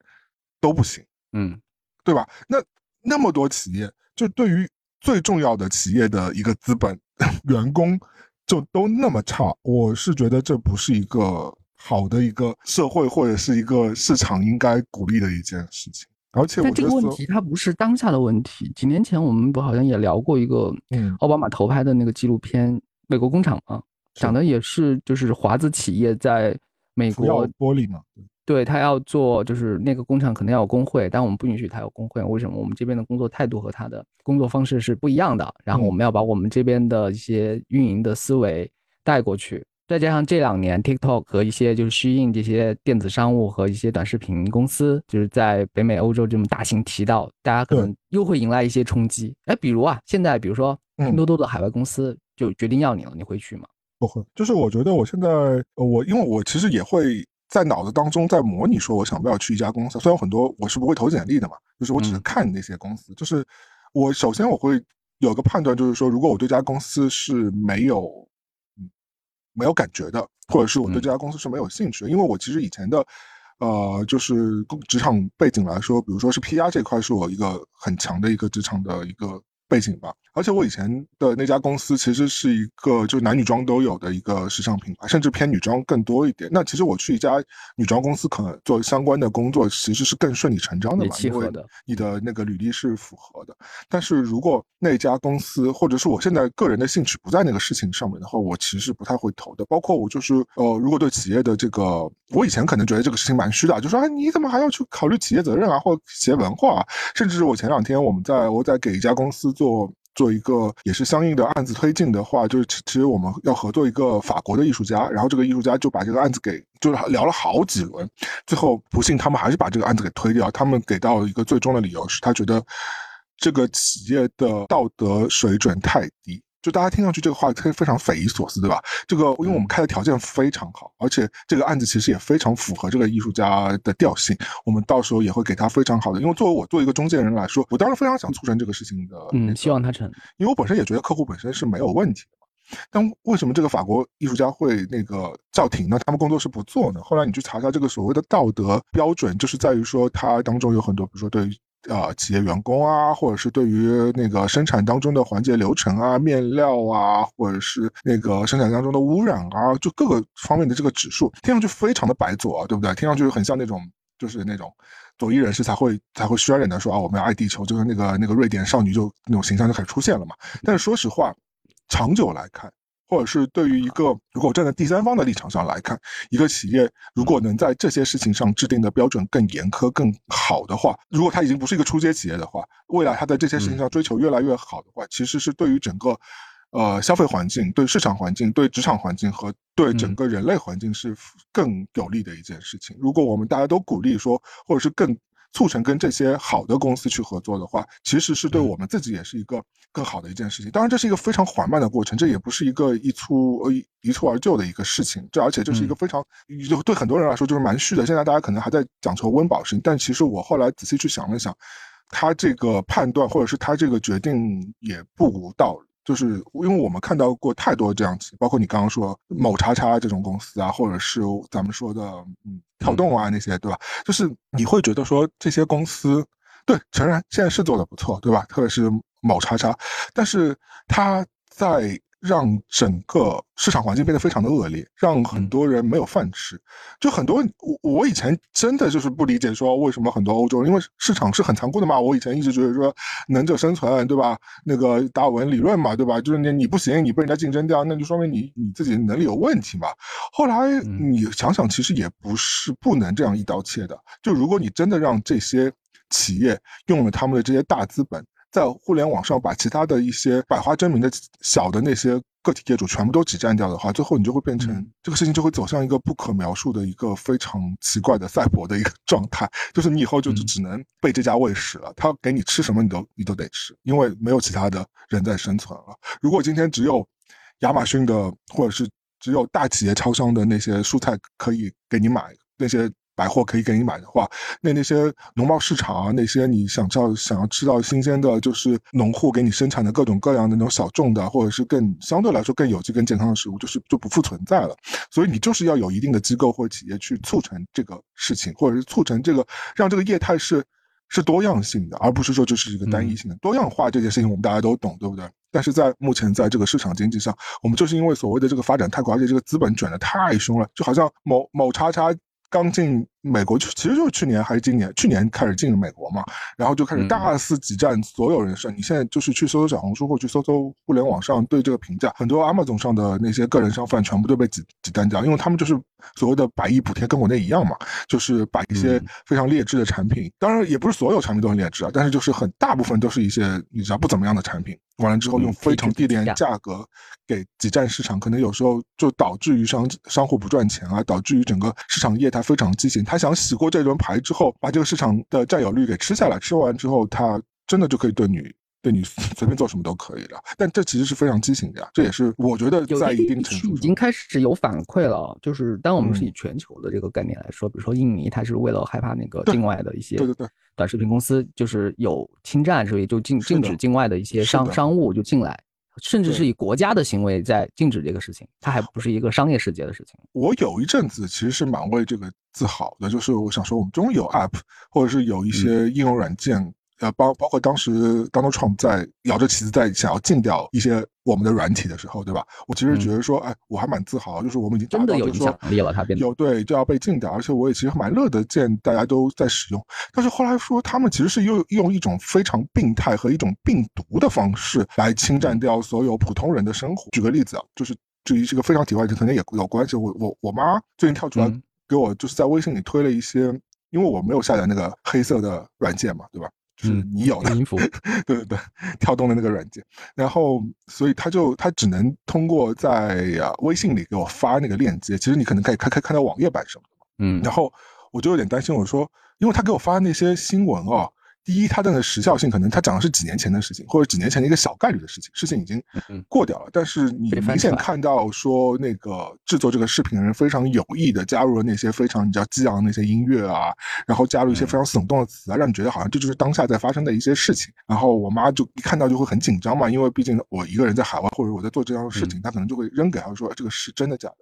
都不行，嗯，对吧？那那么多企业，就对于最重要的企业的一个资本 员工，就都那么差，我是觉得这不是一个好的一个社会或者是一个市场应该鼓励的一件事情。而且，但这个问题它不是当下的问题。几年前我们不好像也聊过一个，嗯，奥巴马投拍的那个纪录片《美国工厂》嘛，讲的也是就是华资企业在。美国玻璃嘛，对他要做，就是那个工厂可能要有工会，但我们不允许他有工会。为什么？我们这边的工作态度和他的工作方式是不一样的。然后我们要把我们这边的一些运营的思维带过去，再加上这两年 TikTok 和一些就是虚印这些电子商务和一些短视频公司，就是在北美、欧洲这么大行其道，大家可能又会迎来一些冲击。哎，比如啊，现在比如说拼多多的海外公司就决定要你了，你会去吗？不会，就是我觉得我现在，我因为我其实也会在脑子当中在模拟说，我想不要去一家公司。虽然很多我是不会投简历的嘛，就是我只是看那些公司。就是我首先我会有个判断，就是说，如果我对这家公司是没有嗯没有感觉的，或者是我对这家公司是没有兴趣的，因为我其实以前的呃就是职场背景来说，比如说是 PR 这块是我一个很强的一个职场的一个。背景吧，而且我以前的那家公司其实是一个就男女装都有的一个时尚品牌，甚至偏女装更多一点。那其实我去一家女装公司，可能做相关的工作，其实是更顺理成章的嘛，因为你的那个履历是符合的。但是如果那家公司或者是我现在个人的兴趣不在那个事情上面的话，我其实不太会投的。包括我就是呃，如果对企业的这个，我以前可能觉得这个事情蛮虚的，就说哎，你怎么还要去考虑企业责任啊，或企业文化啊？甚至是我前两天我们在我在给一家公司。做做一个也是相应的案子推进的话，就是其实我们要合作一个法国的艺术家，然后这个艺术家就把这个案子给就是聊了好几轮，最后不幸他们还是把这个案子给推掉。他们给到一个最终的理由是他觉得这个企业的道德水准太低。就大家听上去这个话，非非常匪夷所思，对吧？这个因为我们开的条件非常好，而且这个案子其实也非常符合这个艺术家的调性。我们到时候也会给他非常好的，因为作为我作为一个中介人来说，我当然非常想促成这个事情的。嗯，希望他成，因为我本身也觉得客户本身是没有问题的。但为什么这个法国艺术家会那个叫停呢？他们工作室不做呢？后来你去查一下这个所谓的道德标准，就是在于说它当中有很多，比如说对啊，企业员工啊，或者是对于那个生产当中的环节流程啊、面料啊，或者是那个生产当中的污染啊，就各个方面的这个指数，听上去非常的白左，对不对？听上去很像那种，就是那种左翼人士才会才会渲染的说啊，我们要爱地球，就是那个那个瑞典少女就那种形象就开始出现了嘛。但是说实话，长久来看。或者是对于一个，如果站在第三方的立场上来看，一个企业如果能在这些事情上制定的标准更严苛、更好的话，如果它已经不是一个初阶企业的话，未来它在这些事情上追求越来越好的话，其实是对于整个，呃，消费环境、对市场环境、对职场环境和对整个人类环境是更有利的一件事情。如果我们大家都鼓励说，或者是更。促成跟这些好的公司去合作的话，其实是对我们自己也是一个更好的一件事情。当然，这是一个非常缓慢的过程，这也不是一个一蹴呃一蹴而就的一个事情。这而且这是一个非常就对很多人来说就是蛮虚的。现在大家可能还在讲求温饱型，但其实我后来仔细去想了想，他这个判断或者是他这个决定也不无道理。就是因为我们看到过太多这样子，包括你刚刚说某叉叉这种公司啊，或者是咱们说的嗯跳动啊那些，对吧？就是你会觉得说这些公司，对，诚然现在是做的不错，对吧？特别是某叉叉，但是它在。让整个市场环境变得非常的恶劣，让很多人没有饭吃。就很多我我以前真的就是不理解，说为什么很多欧洲人，因为市场是很残酷的嘛。我以前一直觉得说能者生存，对吧？那个达尔文理论嘛，对吧？就是你你不行，你被人家竞争掉，那就说明你你自己能力有问题嘛。后来你想想，其实也不是不能这样一刀切的。就如果你真的让这些企业用了他们的这些大资本。在互联网上把其他的一些百花争鸣的小的那些个体业主全部都挤占掉的话，最后你就会变成这个事情就会走向一个不可描述的一个非常奇怪的赛博的一个 状态，就是你以后就只能被这家喂食了，他给你吃什么你都你都得吃，因为没有其他的人在生存了。如果今天只有亚马逊的或者是只有大企业超商的那些蔬菜可以给你买那些。百货可以给你买的话，那那些农贸市场啊，那些你想要想要吃到新鲜的，就是农户给你生产的各种各样的那种小众的，或者是更相对来说更有机、更健康的食物，就是就不复存在了。所以你就是要有一定的机构或者企业去促成这个事情，或者是促成这个让这个业态是是多样性的，而不是说就是一个单一性的。多样化这件事情我们大家都懂，对不对？但是在目前在这个市场经济上，我们就是因为所谓的这个发展太快，而且这个资本卷的太凶了，就好像某某叉叉。刚进美国就其实就是去年还是今年，去年开始进入美国嘛，然后就开始大肆挤占所有人生。你现在就是去搜搜小红书或去搜搜互联网上对这个评价，很多 Amazon 上的那些个人商贩全部都被挤挤占掉，因为他们就是所谓的百亿补贴，跟国内一样嘛，就是把一些非常劣质的产品，当然也不是所有产品都很劣质啊，但是就是很大部分都是一些你知道不怎么样的产品。完了之后，用非常低廉价格给挤占市场，可能有时候就导致于商商户不赚钱啊，导致于整个市场业态非常畸形。他想洗过这轮牌之后，把这个市场的占有率给吃下来，吃完之后，他真的就可以对你对你 随便做什么都可以了。但这其实是非常畸形的呀，这也是我觉得在一定程度已经开始有反馈了。就是当我们是以全球的这个概念来说，比如说印尼，它是为了害怕那个境外的一些对对对。短视频公司就是有侵占，所以就禁禁止境外的一些商商务就进来，甚至是以国家的行为在禁止这个事情，它还不是一个商业世界的事情。我有一阵子其实是蛮为这个自豪的，就是我想说，我们终于有 App，或者是有一些应用软件。呃，包包括当时 Donald Trump 在摇着旗子在想要禁掉一些我们的软体的时候，对吧？我其实觉得说，哎，我还蛮自豪，就是我们已经真的有影响力了，它变有对就要被禁掉，而且我也其实蛮乐得见大家都在使用。但是后来说，他们其实是用用一种非常病态和一种病毒的方式来侵占掉所有普通人的生活。举个例子啊，就是至于这个非常体外，就可能也有关系。我我我妈最近跳出来给我就是在微信里推了一些，因为我没有下载那个黑色的软件嘛，对吧？就是你有的音符，对对对，跳动的那个软件，然后所以他就他只能通过在微信里给我发那个链接，其实你可能可以看看看到网页版什么的，嗯，然后我就有点担心，我说，因为他给我发那些新闻啊。第一，它的时效性可能它讲的是几年前的事情，或者几年前的一个小概率的事情，事情已经过掉了。但是你明显看到说，那个制作这个视频的人非常有意的加入了那些非常你知道激昂的那些音乐啊，然后加入一些非常耸动的词啊，让你觉得好像这就是当下在发生的一些事情。然后我妈就一看到就会很紧张嘛，因为毕竟我一个人在海外，或者我在做这样的事情，她可能就会扔给她说这个是真的假的。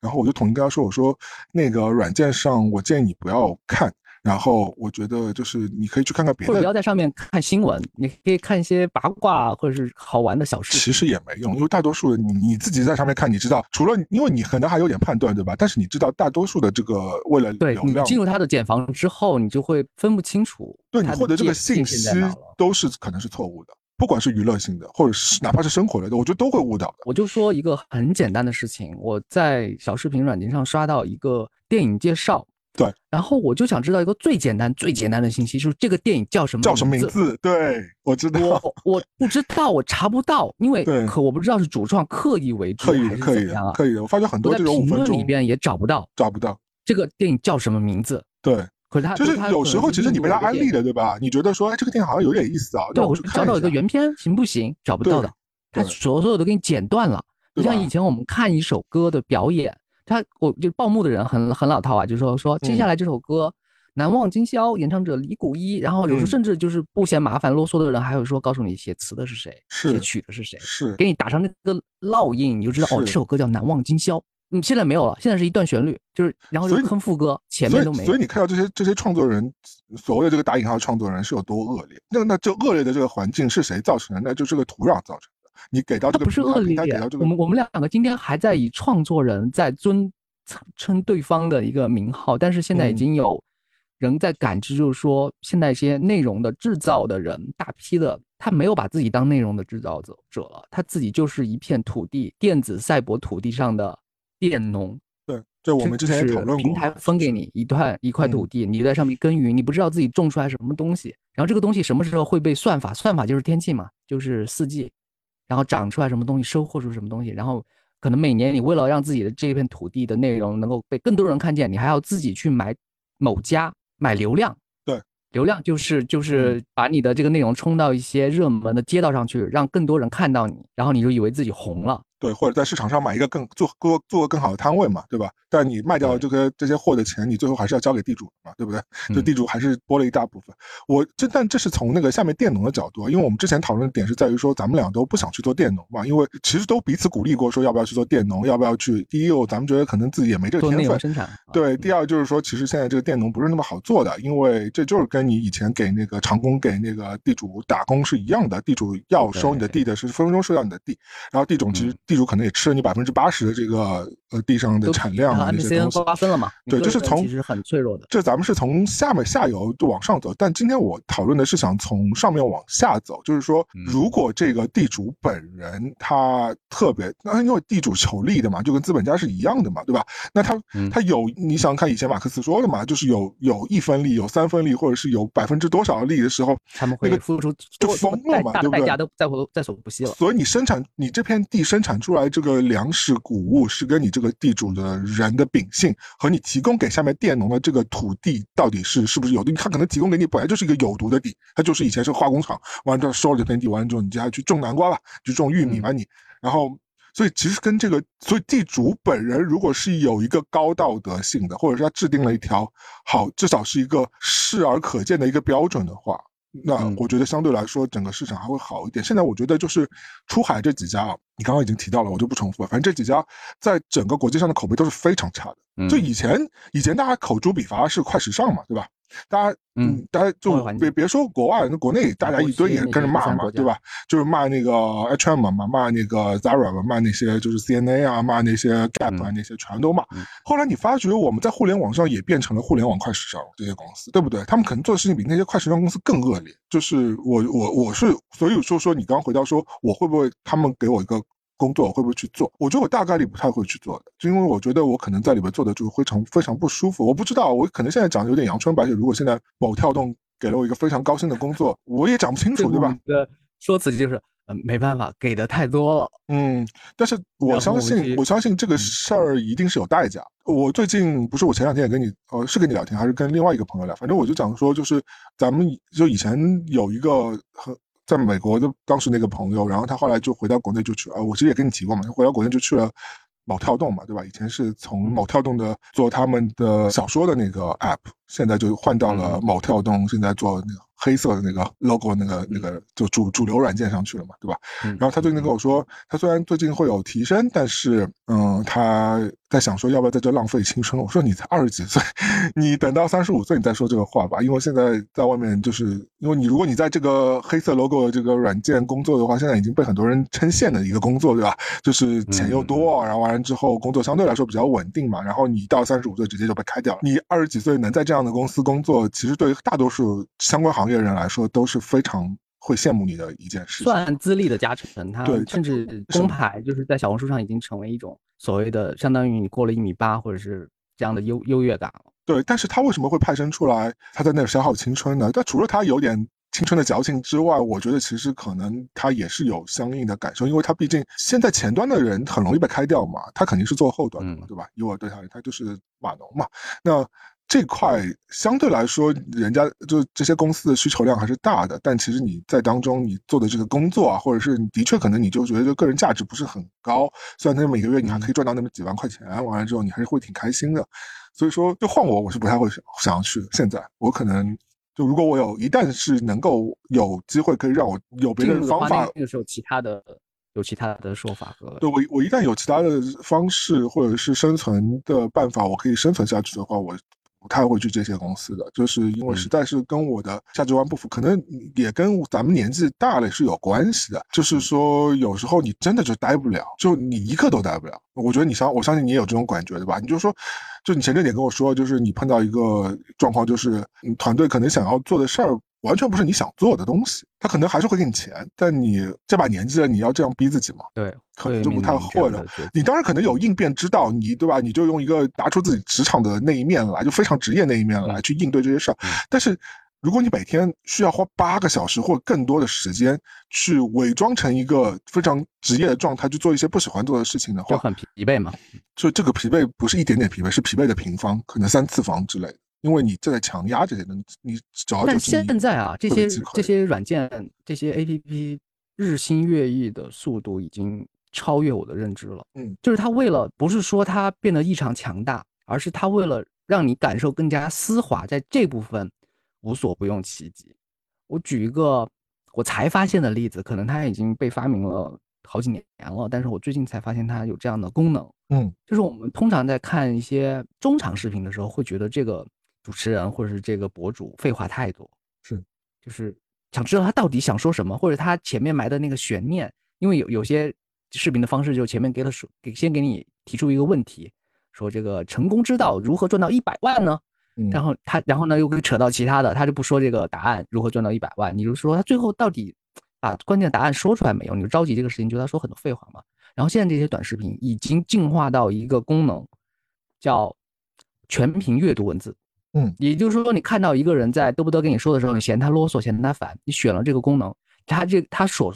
然后我就统一跟她说，我说那个软件上我建议你不要看。然后我觉得就是你可以去看看别的，或者不要在上面看新闻，你可以看一些八卦或者是好玩的小事。其实也没用，因为大多数的你你自己在上面看，你知道，除了因为你可能还有点判断，对吧？但是你知道，大多数的这个为了对你进入他的茧房之后，你就会分不清楚，对你获得这个信息都是可能是错误的，不管是娱乐性的，或者是哪怕是生活类的，我觉得都会误导的。我就说一个很简单的事情，我在小视频软件上刷到一个电影介绍。对，然后我就想知道一个最简单、最简单的信息，就是这个电影叫什么？叫什么名字？对，我知道。我我不知道，我查不到，因为可我不知道是主创刻意为之还是怎么样啊？刻意的，我发现很多这种评论里边也找不到，找不到这个电影叫什么名字？对，可是他就是有时候其实你被他安利的，对吧？你觉得说，哎，这个电影好像有点意思啊，对我找到一个原片行不行？找不到的，他所所有都给你剪断了。你像以前我们看一首歌的表演。他我就报幕的人很很老套啊，就说说接下来这首歌难忘今宵，演唱者李谷一，然后有时候甚至就是不嫌麻烦啰嗦的人，还会说告诉你写词的是谁，是写曲的是谁，是给你打上那个烙印，你就知道哦，这首歌叫难忘今宵。嗯，现在没有了，现在是一段旋律，就是然后就哼副歌，前面都没。所以你看到这些这些创作人，所谓的这个打引号创作人是有多恶劣？那那这恶劣的这个环境是谁造成的？那就是个土壤造成的。你给到这个不是恶劣，我们我们两个今天还在以创作人在尊称对方的一个名号，但是现在已经有人在感知，就是说现在一些内容的制造的人，大批的他没有把自己当内容的制造者者了，他自己就是一片土地，电子赛博土地上的。佃农，对，这我们之前讨论过。平台分给你一段一块土地，你在上面耕耘，你不知道自己种出来什么东西，然后这个东西什么时候会被算法？算法就是天气嘛，就是四季，然后长出来什么东西，收获出什么东西，然后可能每年你为了让自己的这片土地的内容能够被更多人看见，你还要自己去买某家买流量。对，流量就是就是把你的这个内容冲到一些热门的街道上去，让更多人看到你，然后你就以为自己红了。对，或者在市场上买一个更做做做个更好的摊位嘛，对吧？但你卖掉这个这些货的钱，你最后还是要交给地主嘛，对不对？就地主还是拨了一大部分。我这但这是从那个下面佃农的角度，因为我们之前讨论的点是在于说，咱们俩都不想去做佃农嘛，因为其实都彼此鼓励过，说要不要去做佃农，要不要去。第一，咱们觉得可能自己也没这个天分。生产。对，第二就是说，其实现在这个佃农不是那么好做的，因为这就是跟你以前给那个长工给那个地主打工是一样的，地主要收你的地的是分分钟收掉你的地，然后地主其实地主可能也吃了你百分之八十的这个呃地上的产量啊那些东西。瓜分了嘛？对，就是从其实很脆弱的。这咱们是从下面下游就往上走，但今天我讨论的是想从上面往下走，就是说，如果这个地主本人他特别，那因为地主求利的嘛，就跟资本家是一样的嘛，对吧？那他他有，你想看以前马克思说的嘛，就是有有一分利，有三分利，或者是有百分之多少的利的时候，他们会付出就疯了嘛，对不对？代价都在在所不惜了。所以你生产你这片地生产出来这个粮食谷物，是跟你这个地主的人的秉性。和你提供给下面佃农的这个土地到底是是不是有毒？他可能提供给你本来就是一个有毒的地，他就是以前是化工厂，完了之后收了这片地，完了之后你接下来去种南瓜吧，就种玉米吧你。然后，所以其实跟这个，所以地主本人如果是有一个高道德性的，或者是他制定了一条好，至少是一个视而可见的一个标准的话。那我觉得相对来说，整个市场还会好一点。现在我觉得就是出海这几家啊，你刚刚已经提到了，我就不重复了。反正这几家在整个国际上的口碑都是非常差的。就以前以前大家口诛笔伐是快时尚嘛，对吧？大家嗯，大家就别别说国外，那国内大家一堆也跟着骂嘛，对吧？就是骂那个 H&M 嘛，骂那个 Zara 嘛，骂那些就是 CNA 啊，骂那些 Gap 啊，那些全都骂。后来你发觉我们在互联网上也变成了互联网快时尚这些公司，对不对？他们可能做的事情比那些快时尚公司更恶劣。就是我我我是，所以说说你刚刚回到说我会不会他们给我一个。工作我会不会去做？我觉得我大概率不太会去做的，就因为我觉得我可能在里面做的就非常非常不舒服。我不知道，我可能现在讲的有点阳春白雪。如果现在某跳动给了我一个非常高薪的工作，我也讲不清楚，对吧？的说辞就是，嗯，没办法，给的太多了。嗯，但是我相信，我相信这个事儿一定是有代价。我最近不是我前两天也跟你，呃，是跟你聊天，还是跟另外一个朋友聊？反正我就讲说，就是咱们就以前有一个很。在美国的当时那个朋友，然后他后来就回到国内就去，啊，我其实也跟你提过嘛，他回到国内就去了某跳动嘛，对吧？以前是从某跳动的做他们的小说的那个 app，现在就换到了某跳动，现在做那个。黑色的那个 logo，那个那个就主主流软件上去了嘛，对吧？然后他最近跟我说，他虽然最近会有提升，但是嗯，他在想说要不要在这浪费青春。我说你才二十几岁，你等到三十五岁你再说这个话吧，因为现在在外面就是因为你如果你在这个黑色 logo 的这个软件工作的话，现在已经被很多人称羡的一个工作，对吧？就是钱又多，然后完了之后工作相对来说比较稳定嘛。然后你到三十五岁直接就被开掉了。你二十几岁能在这样的公司工作，其实对于大多数相关行业人来说都是非常会羡慕你的一件事。算资历的加成，他甚至工牌就是在小红书上已经成为一种所谓的相当于你过了一米八或者是这样的优优越感了。对，但是他为什么会派生出来？他在那消耗青春呢？但除了他有点青春的矫情之外，我觉得其实可能他也是有相应的感受，因为他毕竟现在前端的人很容易被开掉嘛，他肯定是做后端的嘛，对吧？以我对他，他就是码农嘛。那这块相对来说，人家就这些公司的需求量还是大的，但其实你在当中你做的这个工作啊，或者是的确可能你就觉得就个人价值不是很高，虽然他每个月你还可以赚到那么几万块钱，完了之后你还是会挺开心的。所以说，就换我，我是不太会想要去。现在我可能就如果我有一旦是能够有机会可以让我有别的方法，那个时候其他的有其他的说法和对我我一旦有其他的方式或者是生存的办法，我可以生存下去的话，我。不太会去这些公司的，就是因为实在是跟我的价值观不符，可能也跟咱们年纪大了是有关系的。就是说，有时候你真的就待不了，就你一刻都待不了。我觉得你相，我相信你也有这种感觉，对吧？你就说，就你前阵点跟我说，就是你碰到一个状况，就是团队可能想要做的事儿。完全不是你想做的东西，他可能还是会给你钱，但你这把年纪了，你要这样逼自己吗？对，可能就不太会了。你当然可能有应变之道，你对吧？你就用一个拿出自己职场的那一面来，就非常职业那一面来去应对这些事儿。但是，如果你每天需要花八个小时或更多的时间去伪装成一个非常职业的状态去做一些不喜欢做的事情的话，就很疲惫嘛。就这个疲惫不是一点点疲惫，是疲惫的平方，可能三次方之类的。因为你正在强压这些东西，你主要但现在啊，这些这些软件、这些 A P P 日新月异的速度已经超越我的认知了。嗯，就是它为了不是说它变得异常强大，而是它为了让你感受更加丝滑，在这部分无所不用其极。我举一个我才发现的例子，可能它已经被发明了好几年了，但是我最近才发现它有这样的功能。嗯，就是我们通常在看一些中长视频的时候，会觉得这个。主持人或者是这个博主废话太多，是，就是想知道他到底想说什么，或者他前面埋的那个悬念。因为有有些视频的方式，就前面给了说，给先给你提出一个问题，说这个成功之道如何赚到一百万呢？然后他，然后呢又给扯到其他的，他就不说这个答案如何赚到一百万，你就说他最后到底把关键答案说出来没有？你就着急这个事情，就他说很多废话嘛。然后现在这些短视频已经进化到一个功能，叫全屏阅读文字。嗯，也就是说，你看到一个人在嘚不嘚跟你说的时候，你嫌他啰嗦，嫌他烦，你选了这个功能，他这他所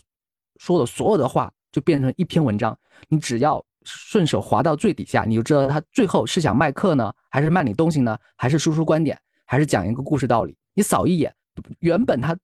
说的所有的话就变成一篇文章，你只要顺手滑到最底下，你就知道他最后是想卖课呢，还是卖你东西呢，还是输出观点，还是讲一个故事道理。你扫一眼，原本他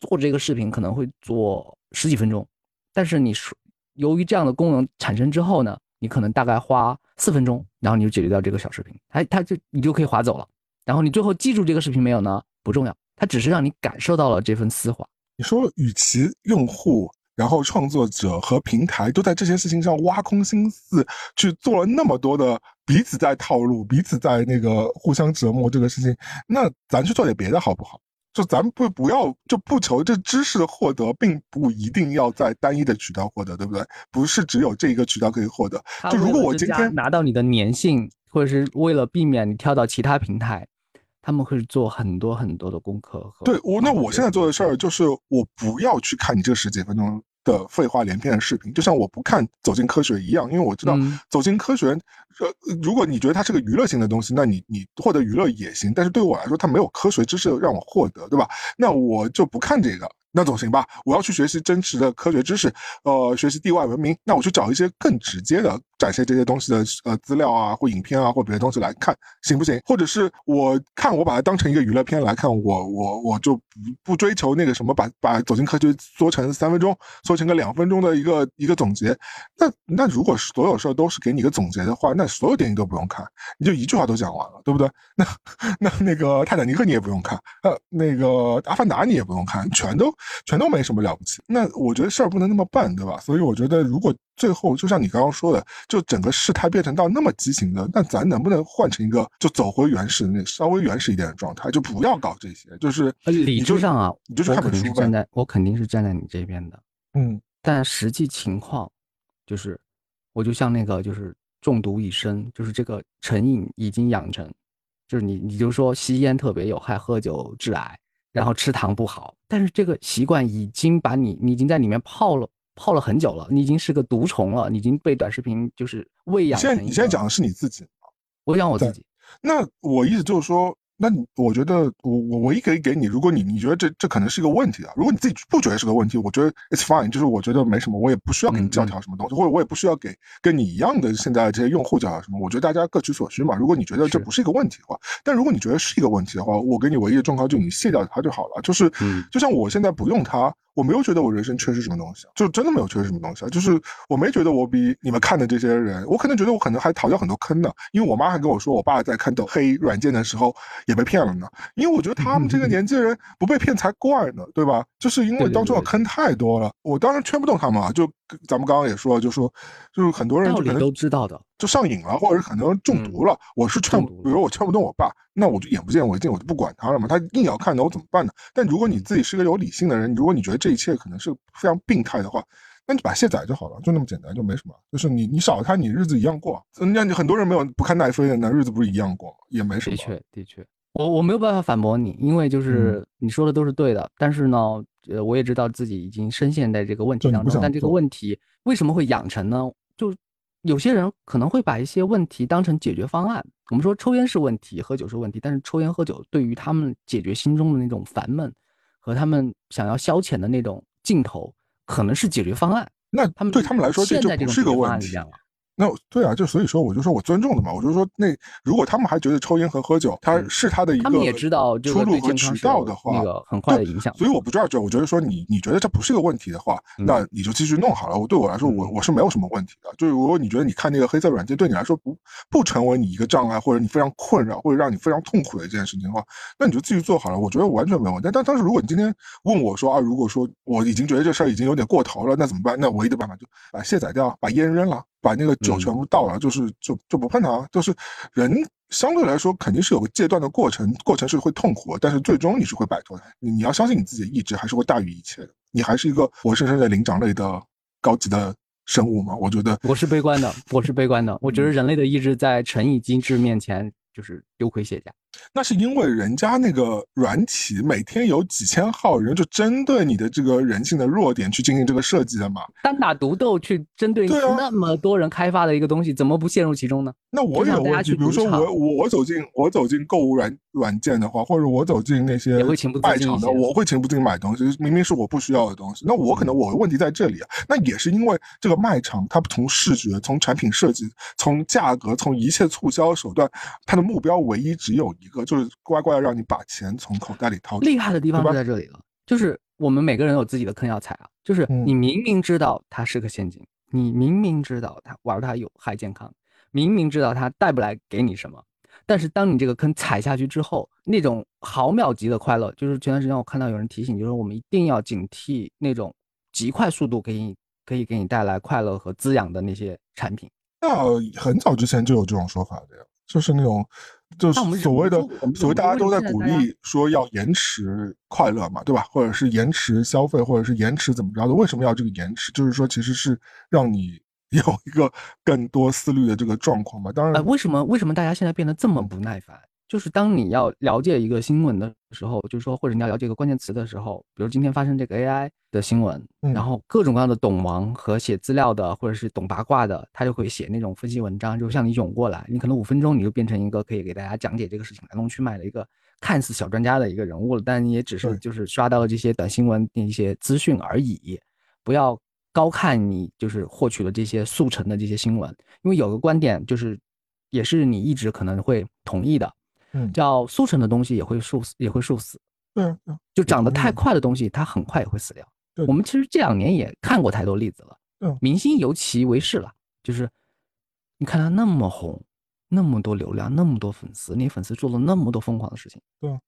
做这个视频可能会做十几分钟，但是你说由于这样的功能产生之后呢，你可能大概花四分钟，然后你就解决掉这个小视频，他他就你就可以划走了。然后你最后记住这个视频没有呢？不重要，它只是让你感受到了这份丝滑。你说，与其用户、然后创作者和平台都在这些事情上挖空心思去做了那么多的彼此在套路、彼此在那个互相折磨这个事情，那咱去做点别的好不好？就咱不不要就不求这知识的获得，并不一定要在单一的渠道获得，对不对？不是只有这一个渠道可以获得。就如果我今天拿到你的粘性，或者是为了避免你跳到其他平台。他们会做很多很多的功课。对我，那我现在做的事儿就是，我不要去看你这十几分钟的废话连篇的视频，就像我不看《走进科学》一样，因为我知道《走进科学》，呃，如果你觉得它是个娱乐性的东西，那你你获得娱乐也行，但是对我来说，它没有科学知识让我获得，对吧？那我就不看这个。那总行吧，我要去学习真实的科学知识，呃，学习地外文明，那我去找一些更直接的展现这些东西的呃资料啊，或影片啊，或别的东西来看，行不行？或者是我看我把它当成一个娱乐片来看，我我我就不不追求那个什么，把把走进科学缩成三分钟，缩成个两分钟的一个一个总结。那那如果所有事儿都是给你一个总结的话，那所有电影都不用看，你就一句话都讲完了，对不对？那那那个泰坦尼克你也不用看，呃，那个阿凡达你也不用看，全都。全都没什么了不起，那我觉得事儿不能那么办，对吧？所以我觉得，如果最后就像你刚刚说的，就整个事态变成到那么畸形的，那咱能不能换成一个就走回原始的那稍微原始一点的状态，就不要搞这些，就是理智上啊，你就是看本书站在我肯定是站在你这边的，嗯，但实际情况就是，我就像那个就是中毒已深，就是这个成瘾已经养成，就是你你就说吸烟特别有害，喝酒致癌。然后吃糖不好，但是这个习惯已经把你，你已经在里面泡了泡了很久了，你已经是个毒虫了，你已经被短视频就是喂养。现在你现在讲的是你自己，我讲我自己。那我意思就是说，那你我觉得我我唯一可以给你，如果你你觉得这这可能是一个问题啊，如果你自己不觉得是个问题，我觉得 it's fine，就是我觉得没什么，我也不需要给你教条什么东西，或者我也不需要给跟你一样的现在这些用户教条什么，我觉得大家各取所需嘛。如果你觉得这不是一个问题的话，但如果你觉得是一个问题的话，我给你唯一的忠告就你卸掉它就好了，就是就像我现在不用它。我没有觉得我人生缺失什么东西，就真的没有缺失什么东西啊！就是我没觉得我比你们看的这些人，我可能觉得我可能还逃掉很多坑呢，因为我妈还跟我说，我爸在看抖黑软件的时候也被骗了呢。因为我觉得他们这个年纪的人不被骗才怪呢，对吧？就是因为当中的坑太多了，我当然劝不动他们啊。就咱们刚刚也说，就说就是很多人就可能都知道的。就上瘾了，或者是很多人中毒了。我是劝，比如我劝不动我爸，那我就眼不见为净，我就不管他了嘛。他硬要看，的我怎么办呢？但如果你自己是个有理性的人，如果你觉得这一切可能是非常病态的话，那你把卸载就好了，就那么简单，就没什么。就是你你少了他，你日子一样过。那你很多人没有不看奈飞的，那日子不是一样过吗？也没什么。的确，的确，我我没有办法反驳你，因为就是你说的都是对的。但是呢，呃，我也知道自己已经深陷在这个问题当中。但这个问题为什么会养成呢？就。有些人可能会把一些问题当成解决方案。我们说抽烟是问题，喝酒是问题，但是抽烟喝酒对于他们解决心中的那种烦闷和他们想要消遣的那种劲头，可能是解决方案。那他们对他们来说，这就不是个问题。那对啊，就所以说，我就说我尊重的嘛。我就说，那如果他们还觉得抽烟和喝酒，他是他的一个出路和渠道的话，那个很坏的影响。所以我不知道，就我觉得说，你你觉得这不是个问题的话，那你就继续弄好了。我对我来说，我我是没有什么问题的。就是如果你觉得你看那个黑色软件对你来说不不成为你一个障碍，或者你非常困扰，或者让你非常痛苦的一件事情的话，那你就继续做好了。我觉得完全没有问题。但但是如果你今天问我说啊，如果说我已经觉得这事儿已经有点过头了，那怎么办？那唯一的办法就把卸载掉，把烟扔了。把那个酒全部倒了，就是就就不碰它。就是人相对来说肯定是有个戒断的过程，过程是会痛苦，但是最终你是会摆脱的。你你要相信你自己的意志，还是会大于一切的。你还是一个活生生的灵长类的高级的生物嘛？我觉得我是悲观的，我是悲观的。我觉得人类的意志在成瘾机制面前就是丢盔卸甲。那是因为人家那个软体每天有几千号人，就针对你的这个人性的弱点去进行这个设计的嘛。单打独斗去针对那么多人开发的一个东西，怎么不陷入其中呢？那我有问题，比如说我我我走进我走进购物软软件的话，或者我走进那些卖场的，我会情不自禁买东西，明明是我不需要的东西。那我可能我的问题在这里啊。那也是因为这个卖场，它从视觉、从产品设计、从价格、从一切促销手段，它的目标唯一只有一个，就是乖乖的让你把钱从口袋里掏出来。厉害的地方就在这里了，就是我们每个人有自己的坑要踩啊。就是你明明知道它是个陷阱，你明明知道它玩它有害健康，明明知道它带不来给你什么。但是当你这个坑踩下去之后，那种毫秒级的快乐，就是前段时间我看到有人提醒，就是我们一定要警惕那种极快速度给你可以给你带来快乐和滋养的那些产品。那很早之前就有这种说法的呀，就是那种，就是所谓的所谓大家都在鼓励说要延迟快乐嘛，对吧？或者是延迟消费，或者是延迟怎么着的？为什么要这个延迟？就是说其实是让你。有一个更多思虑的这个状况嘛。当然，为什么为什么大家现在变得这么不耐烦？就是当你要了解一个新闻的时候，就是说或者你要了解一个关键词的时候，比如今天发生这个 AI 的新闻，然后各种各样的懂王和写资料的，或者是懂八卦的，他就会写那种分析文章，就向你涌过来。你可能五分钟你就变成一个可以给大家讲解这个事情来龙去脉的一个看似小专家的一个人物了，但你也只是就是刷到了这些短新闻的一些资讯而已，不要。高看你就是获取了这些速成的这些新闻，因为有个观点就是，也是你一直可能会同意的，嗯，叫速成的东西也会速死，也会速死。对，就长得太快的东西，它很快也会死掉。我们其实这两年也看过太多例子了，嗯，明星尤其为是了，就是你看他那么红，那么多流量，那么多粉丝，你粉丝做了那么多疯狂的事情，对，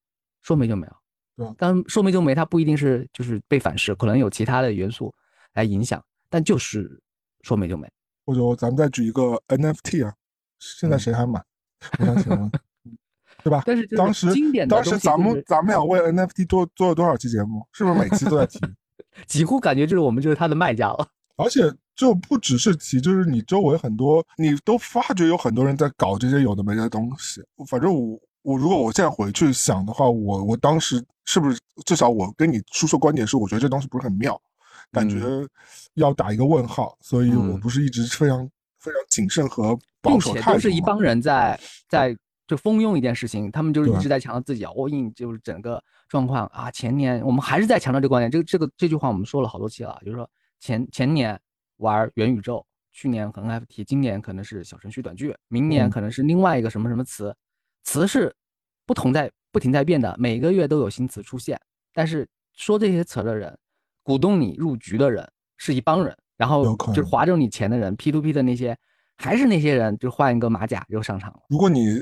说没就没有，对，但说没就没，它不一定是就是被反噬，可能有其他的元素。来影响，但就是说没就没。或者咱们再举一个 NFT 啊，现在谁还买？我想请问，对吧？但是当时经典当时咱们咱们俩为 NFT 做做了多少期节目？是不是每期都在提？几乎感觉就是我们就是他的卖家了。而且就不只是提，就是你周围很多，你都发觉有很多人在搞这些有的没的东西。反正我我如果我现在回去想的话，我我当时是不是至少我跟你输出观点是，我觉得这东西不是很妙。感觉要打一个问号，所以我不是一直非常非常谨慎和保守态度。都是一帮人在在就蜂拥一件事情，他们就是一直在强调自己啊，all in，就是整个状况啊。前年我们还是在强调这个观点，这个这个这句话我们说了好多期了，就是说前前年玩元宇宙，去年可能 NFT，今年可能是小程序短剧，明年可能是另外一个什么什么词，词是不同在不停在变的，每个月都有新词出现。但是说这些词的人，鼓动你入局的人是一帮人，然后就是划着你钱的人，P to P 的那些。还是那些人，就换一个马甲就上场了。如果你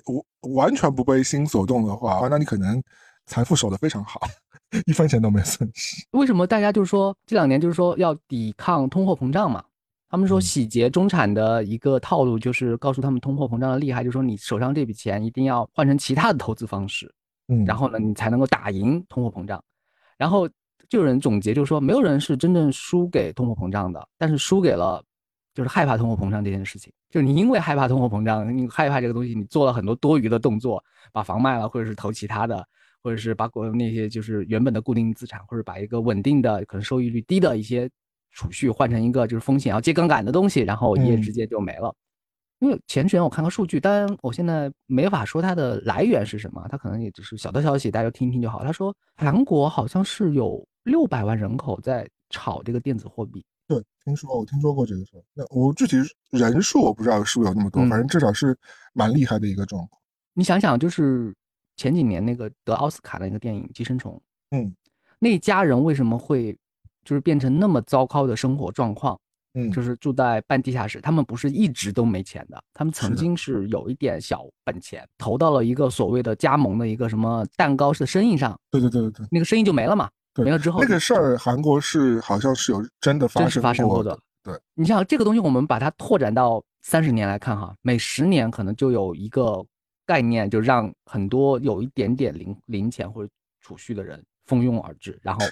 完全不被心所动的话，那你可能财富守得非常好，一分钱都没损失。为什么大家就是说这两年就是说要抵抗通货膨胀嘛？他们说洗劫中产的一个套路就是告诉他们通货膨胀的厉害，就是说你手上这笔钱一定要换成其他的投资方式，嗯，然后呢你才能够打赢通货膨胀。然后就有人总结就是说，没有人是真正输给通货膨胀的，但是输给了。就是害怕通货膨胀这件事情，就是你因为害怕通货膨胀，你害怕这个东西，你做了很多多余的动作，把房卖了，或者是投其他的，或者是把国那些就是原本的固定资产，或者把一个稳定的可能收益率低的一些储蓄换成一个就是风险要接杠杆的东西，然后一夜之间就没了。因为前几天我看个数据，当然我现在没法说它的来源是什么，它可能也只是小道消息，大家听一听就好。他说韩国好像是有六百万人口在炒这个电子货币。对，听说我听说过这个事儿。那我具体人数我不知道是不是有那么多，反正至少是蛮厉害的一个状况。你想想，就是前几年那个得奥斯卡的那个电影《寄生虫》，嗯，那家人为什么会就是变成那么糟糕的生活状况？嗯，就是住在半地下室。他们不是一直都没钱的，他们曾经是有一点小本钱，投到了一个所谓的加盟的一个什么蛋糕式的生意上。对对对对对，那个生意就没了嘛。没了之后，那个事儿韩国是好像是有真的发生发生过的。对你像这个东西，我们把它拓展到三十年来看哈，每十年可能就有一个概念，就让很多有一点点零零钱或者储蓄的人蜂拥而至，然后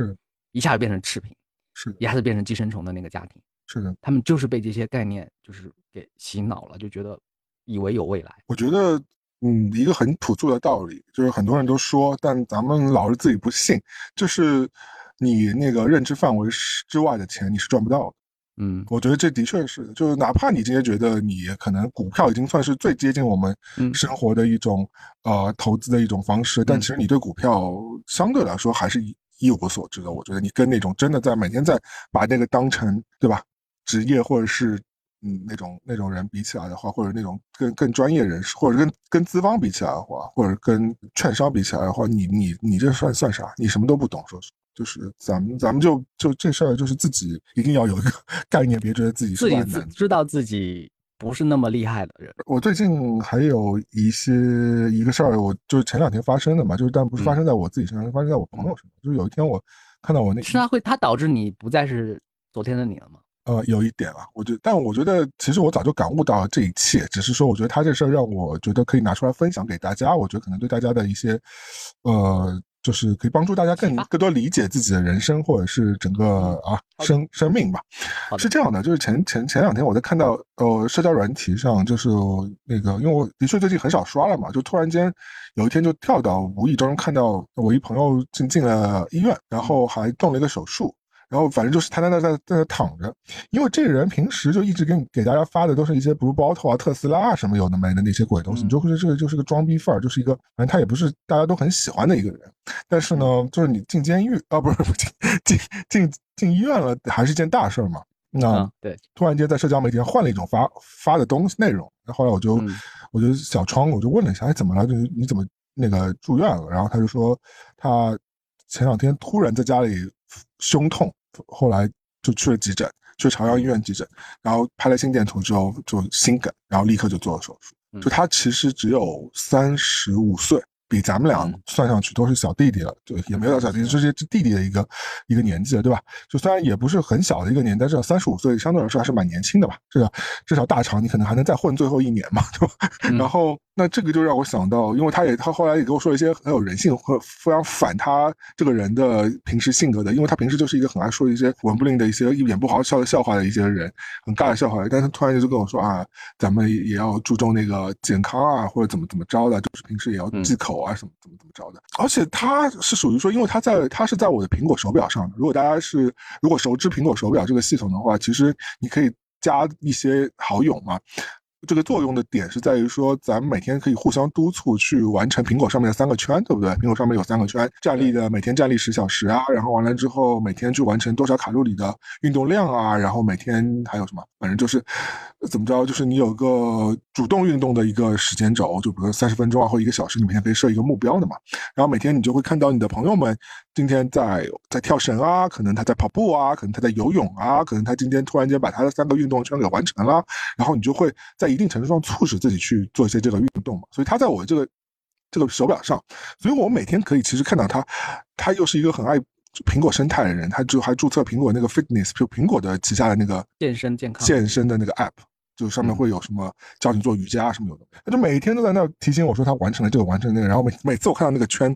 一下就变成赤贫，是一下子变成寄生虫的那个家庭。是的，他们就是被这些概念就是给洗脑了，就觉得以为有未来。我觉得。嗯，一个很朴素的道理，就是很多人都说，但咱们老是自己不信，就是你那个认知范围之外的钱，你是赚不到的。嗯，我觉得这的确是，就是哪怕你今天觉得你可能股票已经算是最接近我们生活的一种呃投资的一种方式，但其实你对股票相对来说还是一一无所知的。我觉得你跟那种真的在每天在把那个当成对吧职业或者是。嗯，那种那种人比起来的话，或者那种更更专业人士，或者跟跟资方比起来的话，或者跟券商比起来的话，你你你这算算啥？你什么都不懂，说是就是咱们咱们就就这事儿，就是自己一定要有一个 概念，别觉得自己自己自知道自己不是那么厉害的人。我最近还有一些一个事儿，我就是前两天发生的嘛，就是但不是发生在我自己身上，发生在我朋友身上。就是有一天我看到我那，是他会他导致你不再是昨天的你了吗？呃，有一点啊，我觉，但我觉得其实我早就感悟到了这一切，只是说我觉得他这事儿让我觉得可以拿出来分享给大家，我觉得可能对大家的一些，呃，就是可以帮助大家更更多理解自己的人生或者是整个啊生生命吧。是这样的，就是前前前两天我在看到呃社交软体上，就是那个，因为我的确最近很少刷了嘛，就突然间有一天就跳到无意中看到我一朋友进进了医院，然后还动了一个手术。然后反正就是他在那在在那躺着，因为这个人平时就一直给你给大家发的都是一些比如包头啊、特斯拉啊什么有的没的那些鬼东西，你就会这个就是个装逼范儿，就是一个反正他也不是大家都很喜欢的一个人。但是呢，就是你进监狱啊，不是不 进进进进医院了，还是一件大事儿嘛。那对，突然间在社交媒体上换了一种发发的东西内容，那后来我就我就小窗我就问了一下，哎，怎么了？就是你怎么那个住院了？然后他就说他前两天突然在家里胸痛。后来就去了急诊，去朝阳医院急诊，然后拍了心电图之后就心梗，然后立刻就做了手术。就他其实只有三十五岁。比咱们俩算上去都是小弟弟了，就也没有小弟弟，这是弟弟的一个一个年纪了，对吧？就虽然也不是很小的一个年代，至少三十五岁，相对来说还是蛮年轻的吧。至少至少大厂你可能还能再混最后一年嘛，对吧？然后那这个就让我想到，因为他也他后来也跟我说一些很有人性和非常反他这个人的平时性格的，因为他平时就是一个很爱说一些文不吝的一些一点不好笑的笑话的一些人，很尬的笑话。但是突然间就跟我说啊，咱们也要注重那个健康啊，或者怎么怎么着的，就是平时也要忌口。啊，什么怎么怎么着的？而且他是属于说，因为他在他是在我的苹果手表上的。如果大家是如果熟知苹果手表这个系统的话，其实你可以加一些好友嘛。这个作用的点是在于说，咱们每天可以互相督促去完成苹果上面的三个圈，对不对？苹果上面有三个圈，站立的每天站立十小时啊，然后完了之后每天去完成多少卡路里的运动量啊，然后每天还有什么，反正就是怎么着，就是你有个主动运动的一个时间轴，就比如说三十分钟啊或一个小时，你每天可以设一个目标的嘛。然后每天你就会看到你的朋友们今天在在跳绳啊，可能他在跑步啊，可能他在游泳啊，可能他今天突然间把他的三个运动圈给完成了，然后你就会在。一定程度上促使自己去做一些这个运动嘛，所以它在我这个这个手表上，所以我每天可以其实看到他，他又是一个很爱苹果生态的人，他就还注册苹果那个 fitness，就苹果的旗下的那个健身健康健身的那个 app，就上面会有什么教你做瑜伽什么有的，他就每天都在那提醒我说他完成了这个完成那个，然后每每次我看到那个圈。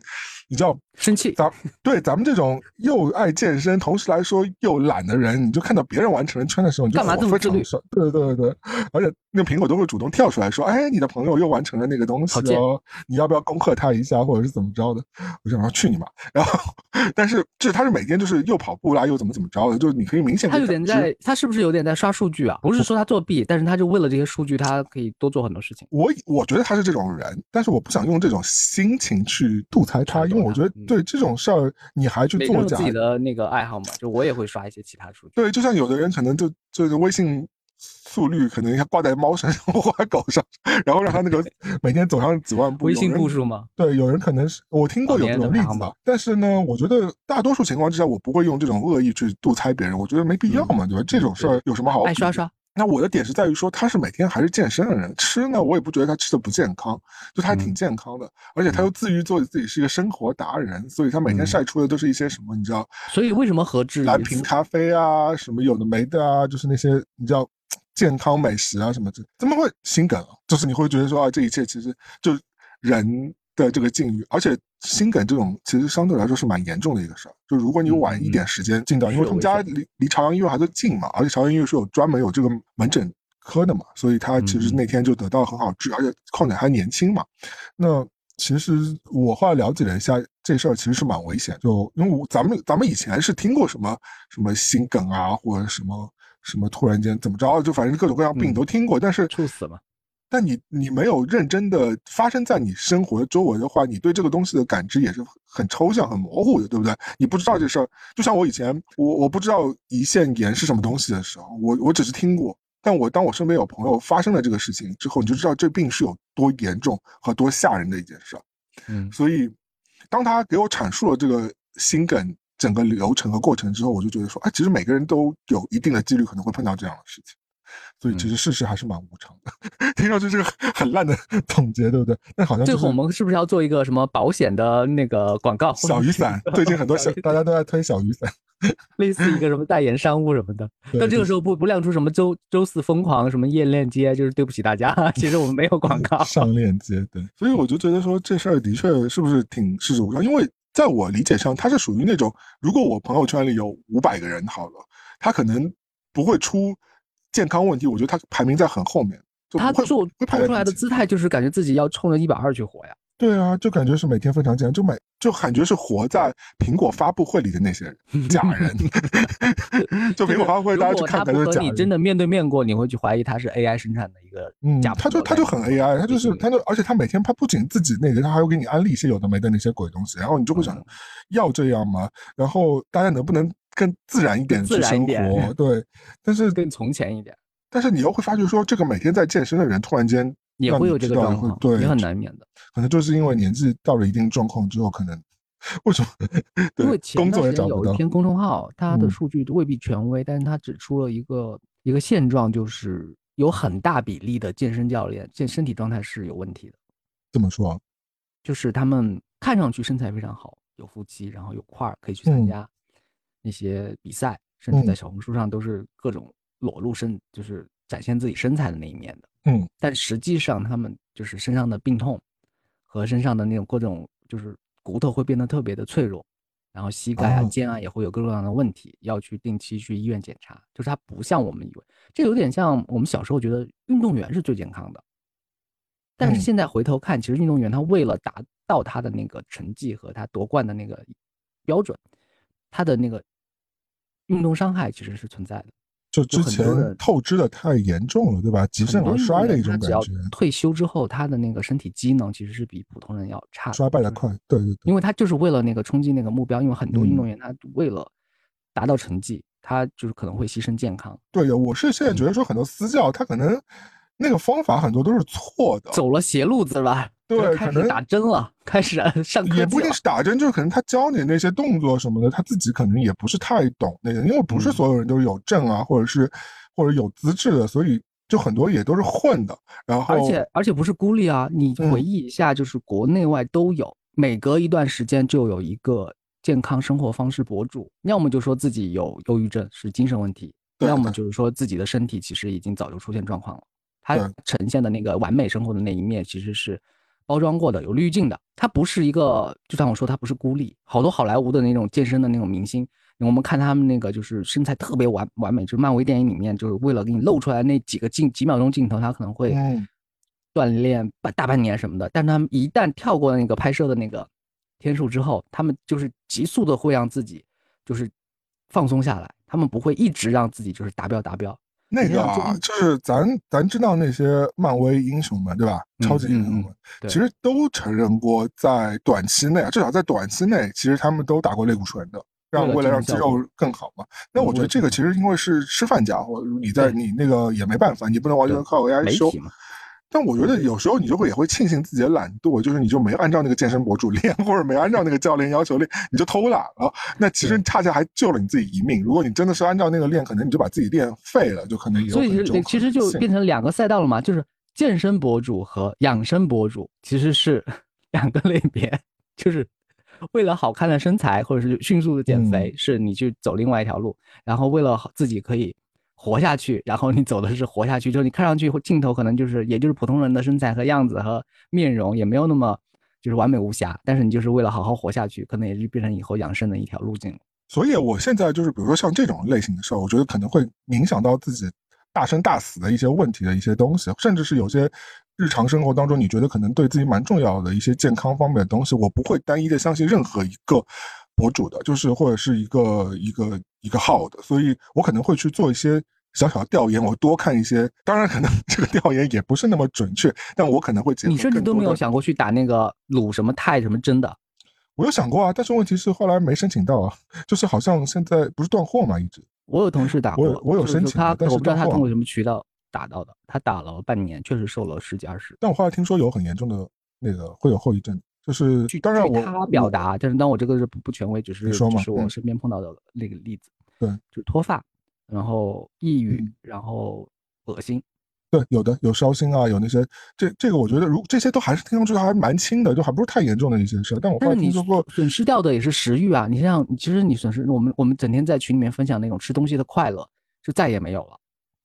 你知道生气？咱对咱们这种又爱健身，同时来说又懒的人，你就看到别人完成了圈的时候，你就干嘛这么自律？对对对对，而且那苹果都会主动跳出来说：“哎，你的朋友又完成了那个东西哦，你要不要恭贺他一下，或者是怎么着的？”我想说去你妈！然后，但是就是他是每天就是又跑步啦，又怎么怎么着的，就是你可以明显他有点在，他是不是有点在刷数据啊？不是说他作弊，但是他就为了这些数据，他可以多做很多事情。我我觉得他是这种人，但是我不想用这种心情去度猜他，因为我觉得。对这种事儿，你还去做假？自己的那个爱好嘛，就我也会刷一些其他数据。对，就像有的人可能就就是微信速率可能要挂在猫身上或者狗上，然后让他那个 每天走上几万步。微信步数吗？对，有人可能是我听过有这种例子，但是呢，我觉得大多数情况之下，我不会用这种恶意去度猜别人，我觉得没必要嘛，对吧？这种事儿有什么好？爱刷刷。那我的点是在于说，他是每天还是健身的人，吃呢，我也不觉得他吃的不健康，就他还挺健康的，而且他又自娱做自己是一个生活达人，所以他每天晒出的都是一些什么，你知道？所以为什么何志蓝瓶咖啡啊，什么有的没的啊，就是那些你知道健康美食啊什么的，怎么会心梗？就是你会觉得说啊，这一切其实就人。的这个境遇，而且心梗这种其实相对来说是蛮严重的一个事儿。就如果你晚一点时间进到，因为他们家离离朝阳医院还是近嘛，而且朝阳医院是有专门有这个门诊科的嘛，所以他其实那天就得到很好治，而且况且还年轻嘛。那其实我后来了解了一下，这事儿其实是蛮危险。就因为咱们咱们以前是听过什么什么心梗啊，或者什么什么突然间怎么着，就反正各种各样病都听过，但是猝死嘛。但你你没有认真的发生在你生活周围的话，你对这个东西的感知也是很抽象、很模糊的，对不对？你不知道这事儿，就像我以前我我不知道胰腺炎是什么东西的时候，我我只是听过。但我当我身边有朋友发生了这个事情之后，你就知道这病是有多严重和多吓人的一件事儿。嗯，所以当他给我阐述了这个心梗整个流程和过程之后，我就觉得说，哎，其实每个人都有一定的几率可能会碰到这样的事情。所以其实事实还是蛮无常的，听上去是个很烂的 总结，对不对？但好像最后我们是不是要做一个什么保险的那个广告？小雨伞，最近很多小大家都在推小雨伞，类似一个什么代言商务什么的。但这个时候不不亮出什么周周四疯狂什么夜链接，就是对不起大家，其实我们没有广告上链接。对，所以我就觉得说这事儿的确是不是挺事实无常？因为在我理解上，它是属于那种如果我朋友圈里有五百个人好了，他可能不会出。健康问题，我觉得他排名在很后面。他做拍出来的姿态，就是感觉自己要冲着一百二去活呀。对啊，就感觉是每天非常健康，就每就感觉是活在苹果发布会里的那些人，假人。就苹果发布会，大家去看，的是假。你真的面对面过，你会去怀疑他是 AI 生产的一个假。他就他就很 AI，他就是他就，而且他每天他不仅自己那个，他还会给你安利一些有的没的那些鬼东西，然后你就会想，要这样吗？然后大家能不能更自然一点去生活？对，但是更从前一点。但是你又会发觉说，这个每天在健身的人，突然间也会有这个状况，对，也很难免的。可能就是因为年纪到了一定状况之后，可能为什么？因为前段时间有一篇公众号，它的数据未必权威，但是它指出了一个一个现状，就是有很大比例的健身教练健身体状态是有问题的。怎么说？就是他们看上去身材非常好，有腹肌，然后有块儿，可以去参加那些比赛，甚至在小红书上都是各种。裸露身就是展现自己身材的那一面的，嗯，但实际上他们就是身上的病痛和身上的那种各种就是骨头会变得特别的脆弱，然后膝盖啊、肩啊也会有各种各样的问题，要去定期去医院检查。就是它不像我们以为，这有点像我们小时候觉得运动员是最健康的，但是现在回头看，其实运动员他为了达到他的那个成绩和他夺冠的那个标准，他的那个运动伤害其实是存在的。就之前透支的太严重了，对吧？急肾而衰的一种感觉。退休之后，他的那个身体机能其实是比普通人要差，衰败的快。对对对，因为他就是为了那个冲击那个目标，因为很多运动员他为了达到成绩，他就是可能会牺牲健康。对的，我是现在觉得说很多私教他可能那个方法很多都是错的，走了邪路子吧。对，开始打针了，开始上课。也不一定是打针，就是可能他教你那些动作什么的，他自己可能也不是太懂那个，因为不是所有人都是有证啊，或者是或者有资质的，所以就很多也都是混的。然后，而且而且不是孤立啊，你回忆一下，就是国内外都有，每隔一段时间就有一个健康生活方式博主，要么就说自己有忧郁症是精神问题，要么就是说自己的身体其实已经早就出现状况了，他呈现的那个完美生活的那一面其实是。包装过的有滤镜的，他不是一个，就像我说，他不是孤立。好多好莱坞的那种健身的那种明星，我们看他们那个就是身材特别完完美，就是漫威电影里面就是为了给你露出来那几个镜几秒钟镜头，他可能会锻炼半大半年什么的。但他们一旦跳过那个拍摄的那个天数之后，他们就是急速的会让自己就是放松下来，他们不会一直让自己就是达标达标。那个啊，就是咱咱知道那些漫威英雄们，对吧？超级英雄们，其实都承认过，在短期内啊，至少在短期内，其实他们都打过类固醇的，让为了让肌肉更好嘛。那我觉得这个其实因为是吃饭家伙，你在你那个也没办法，你不能完全靠 AI 修。但我觉得有时候你就会也会庆幸自己的懒惰，就是你就没按照那个健身博主练，或者没按照那个教练要求练，你就偷懒了。那其实恰恰还救了你自己一命。如果你真的是按照那个练，可能你就把自己练废了，就可能有。所以其实就变成两个赛道了嘛，就是健身博主和养生博主其实是 两个类别，就是为了好看的身材或者是迅速的减肥，是你去走另外一条路，然后为了自己可以。活下去，然后你走的是活下去，就是你看上去镜头可能就是，也就是普通人的身材和样子和面容，也没有那么就是完美无瑕，但是你就是为了好好活下去，可能也就变成以后养生的一条路径。所以我现在就是，比如说像这种类型的事儿，我觉得可能会影响到自己大生大死的一些问题的一些东西，甚至是有些日常生活当中你觉得可能对自己蛮重要的一些健康方面的东西，我不会单一的相信任何一个博主的，就是或者是一个一个一个号的，所以我可能会去做一些。小小的调研，我多看一些。当然，可能 这个调研也不是那么准确，但我可能会结合。你甚至都没有想过去打那个鲁什么泰什么针的？我有想过啊，但是问题是后来没申请到啊。就是好像现在不是断货嘛，一直。我有同事打过，我有申请，他我不知道他通过什么渠道打到的。他打了半年，确实瘦了十几二十。但我后来听说有很严重的那个会有后遗症，就是当然我他表达，但是当我这个是不不权威，只是说是我身边碰到的那个例子。对，就是脱发。然后抑郁，然后恶心，对，有的有烧心啊，有那些，这这个我觉得，如这些都还是听上去还蛮轻的，就还不是太严重的一些事。但我后来听说过，损失掉的也是食欲啊。你像，其实你损失，我们我们整天在群里面分享那种吃东西的快乐，就再也没有了。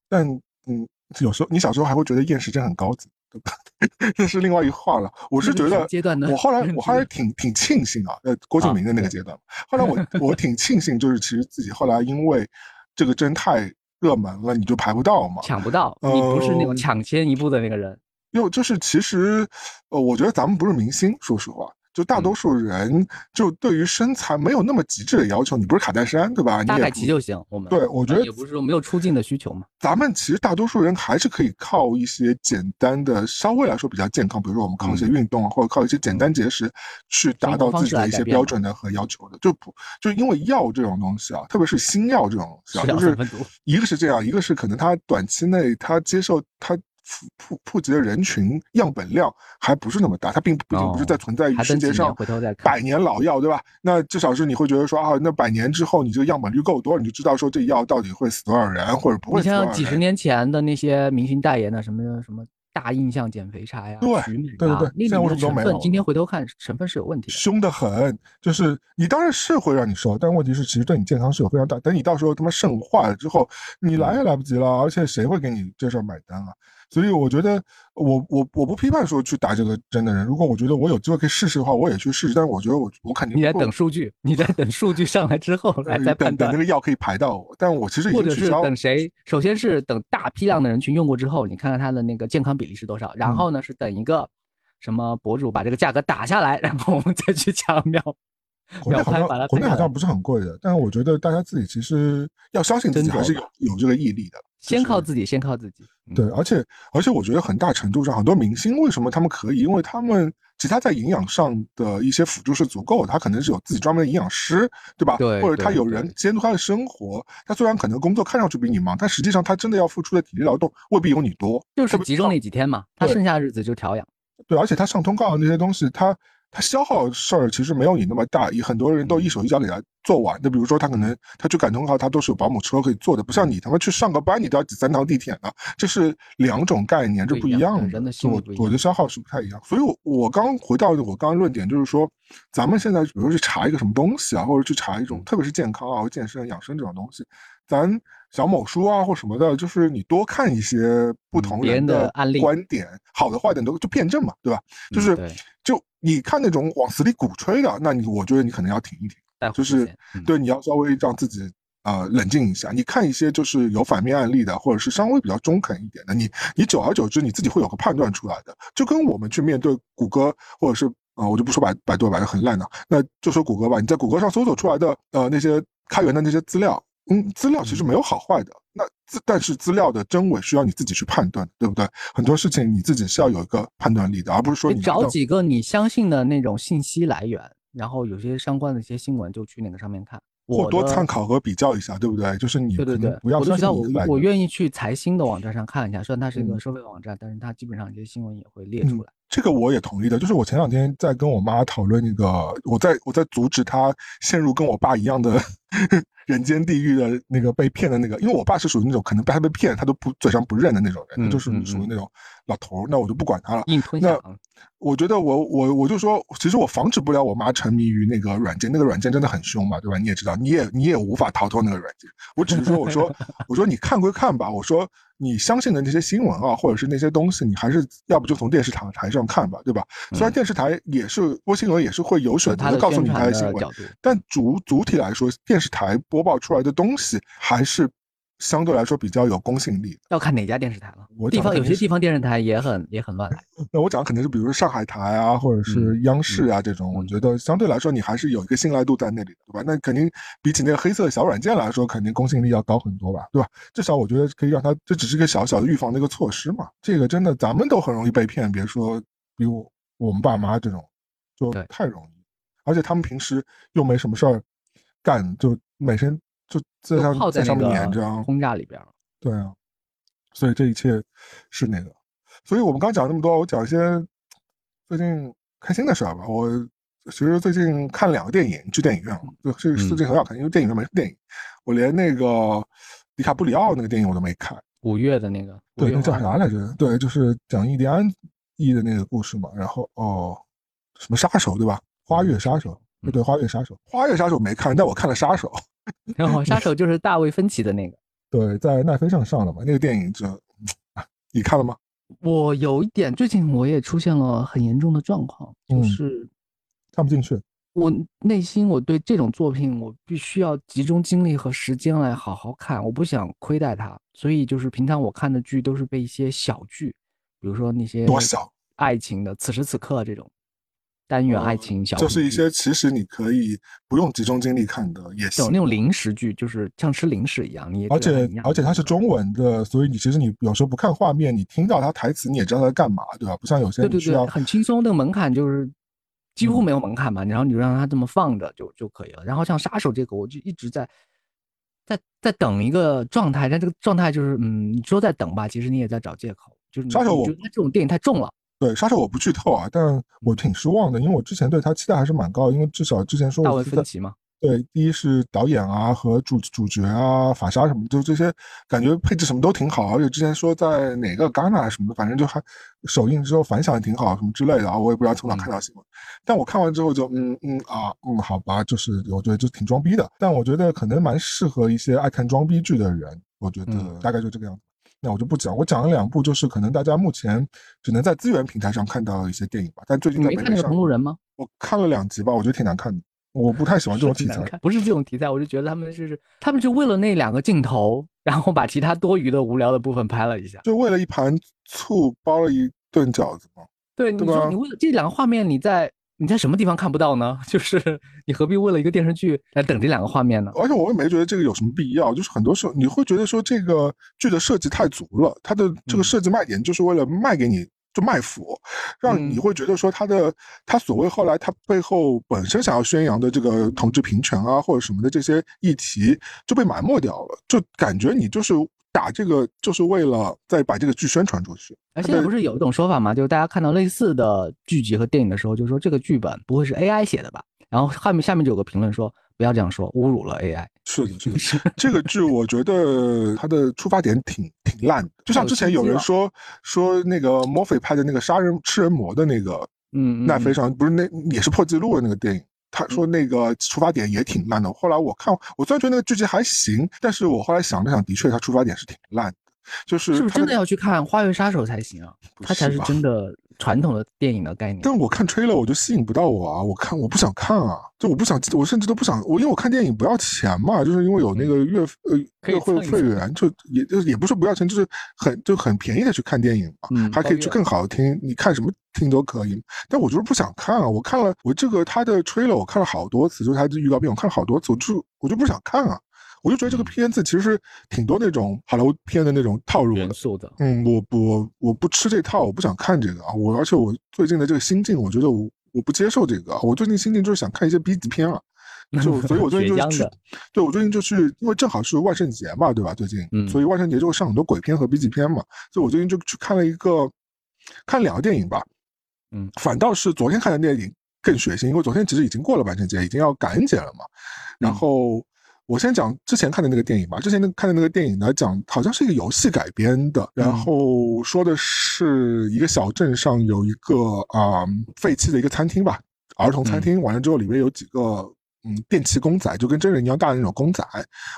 但嗯，有时候你小时候还会觉得厌食症很高级，对？这是另外一话了。我是觉得，阶段我后来我还是挺挺庆幸啊，呃，郭敬明的那个阶段，后来我 我挺庆幸，就是其实自己后来因为。这个真太热门了，你就排不到嘛，抢不到。你不是那种抢先一步的那个人。又就是其实，呃，我觉得咱们不是明星，说实话。就大多数人，就对于身材没有那么极致的要求。你不是卡戴珊，对吧？大概齐就行。我们对，我觉得也不是说没有出镜的需求嘛。咱们其实大多数人还是可以靠一些简单的，稍微来说比较健康，比如说我们靠一些运动啊，或者靠一些简单节食，去达到自己的一些标准的和要求的。就不就因为药这种东西啊，特别是新药这种东西啊，就是一个是这样，一个是可能他短期内他接受它。普普普及的人群样本量还不是那么大，它并毕竟不是在存在于世界上百年老药，对吧？那至少是你会觉得说啊，那百年之后你这个样本率够多，你就知道说这药到底会死多少人或者不会死多少人。你像几十年前的那些明星代言的什么什么大印象减肥茶呀，对对对对，那里面成分今天回头看成分是有问题，凶得很。就是你当然是会让你瘦，但问题是其实对你健康是有非常大。等你到时候他妈肾坏了之后，你来也来不及了，而且谁会给你这事儿买单啊？所以我觉得，我我我不批判说去打这个针的人。如果我觉得我有机会可以试试的话，我也去试试。但是我觉得我我肯定你在等数据，你在等数据上来之后来再判断。等那个药可以排到我，但我其实已经取消。或者是等谁？首先是等大批量的人群用过之后，你看看他的那个健康比例是多少。然后呢，是等一个什么博主把这个价格打下来，然后我们再去抢秒。国内好像国内好像不是很贵的，但是我觉得大家自己其实要相信自己，还是有有这个毅力的。先靠自己，先靠自己。对，而且而且，我觉得很大程度上，很多明星为什么他们可以？因为他们其他在营养上的一些辅助是足够的，他可能是有自己专门的营养师，对吧？对。或者他有人监督他的生活。他虽然可能工作看上去比你忙，但实际上他真的要付出的体力劳动未必有你多。就是集中那几天嘛，他剩下日子就调养。对，而且他上通告的那些东西，他。他消耗事儿其实没有你那么大，很多人都一手一脚给他做完。的比如说他可能他去赶通告，他都是有保姆车可以坐的，不像你他妈去上个班，你都要挤三趟地铁呢。这是两种概念，这不一样的。我我的消耗是不太一样。所以，我我刚回到我刚刚论点，就是说，咱们现在比如去查一个什么东西啊，或者去查一种，特别是健康啊、或健身、养生这种东西，咱小某书啊或什么的，就是你多看一些不同人的案例、观点，好的坏的都就辩证嘛，对吧？就是就。你看那种往死里鼓吹的，那你我觉得你可能要停一停，就是对你要稍微让自己呃冷静一下。你看一些就是有反面案例的，或者是稍微比较中肯一点的，你你久而久之你自己会有个判断出来的。就跟我们去面对谷歌，或者是呃我就不说百百度，百度很烂的，那就说谷歌吧。你在谷歌上搜索出来的呃那些开源的那些资料。嗯，资料其实没有好坏的，那资但是资料的真伪需要你自己去判断，对不对？很多事情你自己是要有一个判断力的，而不是说你找几个你相信的那种信息来源，然后有些相关的一些新闻就去那个上面看，或多参考和比较一下，对不对？就是你对对对，不要相信我我愿意去财新的网站上看一下，虽然它是一个收费网站，但是它基本上一些新闻也会列出来。这个我也同意的，就是我前两天在跟我妈讨论那个，我在我在阻止她陷入跟我爸一样的。人间地狱的那个被骗的那个，因为我爸是属于那种可能被他被骗，他都不嘴上不认的那种人，就是属于那种老头儿，那我就不管他了。那我觉得我我我就说，其实我防止不了我妈沉迷于那个软件，那个软件真的很凶嘛，对吧？你也知道，你也你也无法逃脱那个软件。我只是说，我说 我说你看归看吧，我说。你相信的那些新闻啊，或者是那些东西，你还是要不就从电视台台上看吧，对吧？虽然电视台也是播新闻，也是会有选择的告诉你他的新闻，但主主体来说，电视台播报出来的东西还是。相对来说比较有公信力，要看哪家电视台了。我地方有些地方电视台也很也很乱来。那我讲的肯定是，比如说上海台啊，或者是央视啊这种，我觉得相对来说你还是有一个信赖度在那里的，对吧？那肯定比起那个黑色小软件来说，肯定公信力要高很多吧，对吧？至少我觉得可以让它，这只是个小小的预防的一个措施嘛。这个真的咱们都很容易被骗，别说比我我们爸妈这种，就太容易。而且他们平时又没什么事儿干，就每天。就在上在上面粘着轰炸里边对啊，所以这一切是那个，所以我们刚讲那么多，我讲一些最近开心的事儿吧。我其实最近看两个电影，去电影院了，这最近很好看，因为电影院没电影，我连那个迪卡布里奥那个电影我都没看。五月的那个，对，那叫啥来着？对，就是讲印第安裔的那个故事嘛。然后哦，什么杀手对吧？花月杀手，对，花月杀手，花月杀手没看，但我看了杀手。然后杀手就是大卫芬奇的那个，对，在奈飞上上了嘛。那个电影就，你看了吗？我有一点，最近我也出现了很严重的状况，就是看不进去。我内心我对这种作品，我必须要集中精力和时间来好好看，我不想亏待它。所以就是平常我看的剧都是被一些小剧，比如说那些多小爱情的，此时此刻这种。单元爱情小，就是一些其实你可以不用集中精力看的，也有那种零食剧，就是像吃零食一样。你而且而且它是中文的，所以你其实你有时候不看画面，你听到它台词，你也知道它在干嘛，对吧？不像有些对对对，很轻松，那个门槛就是几乎没有门槛嘛。然后你就让它这么放着就就可以了。然后像杀手这个，我就一直在在在等一个状态，但这个状态就是嗯，你说在等吧，其实你也在找借口。就是杀手，我觉得这种电影太重了。对杀手我不剧透啊，但我挺失望的，因为我之前对他期待还是蛮高，因为至少之前说大卫芬奇嘛，对，第一是导演啊和主主角啊法沙什么，就这些感觉配置什么都挺好，而且之前说在哪个戛纳什么的，反正就还首映之后反响也挺好，什么之类的啊，我也不知道从哪看到新闻，但我看完之后就嗯嗯啊嗯好吧，就是我觉得就挺装逼的，但我觉得可能蛮适合一些爱看装逼剧的人，我觉得大概就这个样子。那我就不讲，我讲了两部，就是可能大家目前只能在资源平台上看到一些电影吧。但最近没看那个《同路人》吗？我看了两集吧，我觉得挺难看的。我不太喜欢这种题材，不是这种题材，我就觉得他们就是他们就为了那两个镜头，然后把其他多余的无聊的部分拍了一下，就为了一盘醋包了一顿饺子嘛。对，你说你为了这两个画面，你在你在什么地方看不到呢？就是你何必为了一个电视剧来等这两个画面呢？而且我也没觉得这个有什么必要。就是很多时候你会觉得说这个剧的设计太足了，它的这个设计卖点就是为了卖给你，就卖腐，让你会觉得说它的它所谓后来它背后本身想要宣扬的这个同志平权啊或者什么的这些议题就被埋没掉了，就感觉你就是。打这个就是为了再把这个剧宣传出去。而现在不是有一种说法吗？就是大家看到类似的剧集和电影的时候，就说这个剧本不会是 AI 写的吧？然后后面下面就有个评论说不要这样说，侮辱了 AI。是的，是的。这个剧我觉得它的出发点挺挺烂的，就像之前有人说说那个墨菲拍的那个杀人吃人魔的那个，嗯，奈飞上不是那也是破纪录的那个电影。他说那个出发点也挺烂的。后来我看，我虽然觉得那个剧集还行，但是我后来想了想，的确他出发点是挺烂的。就是是不是真的要去看《花月杀手》才行啊？它才是真的。传统的电影的概念，但我看吹了，我就吸引不到我啊！我看我不想看啊，就我不想，我甚至都不想我，因为我看电影不要钱嘛，就是因为有那个月呃月会会员，就也就也不是不要钱，就是很就很便宜的去看电影嘛，还可以去更好的听，你看什么听都可以。但我就是不想看啊！我看了我这个他的吹了，我看了好多次，就是他的预告片，我看了好多次，我就我就不想看啊！我就觉得这个片子其实挺多那种好莱坞片的那种套路元素的。嗯，我我我不吃这套，我不想看这个啊。我而且我最近的这个心境，我觉得我我不接受这个。我最近心境就是想看一些 B 级片啊，就所以我最近就去，对我最近就去，因为正好是万圣节嘛，对吧？最近，所以万圣节就会上很多鬼片和 B 级片嘛。所以我最近就去看了一个，看两个电影吧。嗯，反倒是昨天看的电影更血腥，因为昨天其实已经过了万圣节，已经要感恩节了嘛。然后。我先讲之前看的那个电影吧。之前那看的那个电影呢，讲好像是一个游戏改编的，然后说的是一个小镇上有一个啊废弃的一个餐厅吧，儿童餐厅。完了之后里面有几个嗯电器公仔，就跟真人一样大的那种公仔。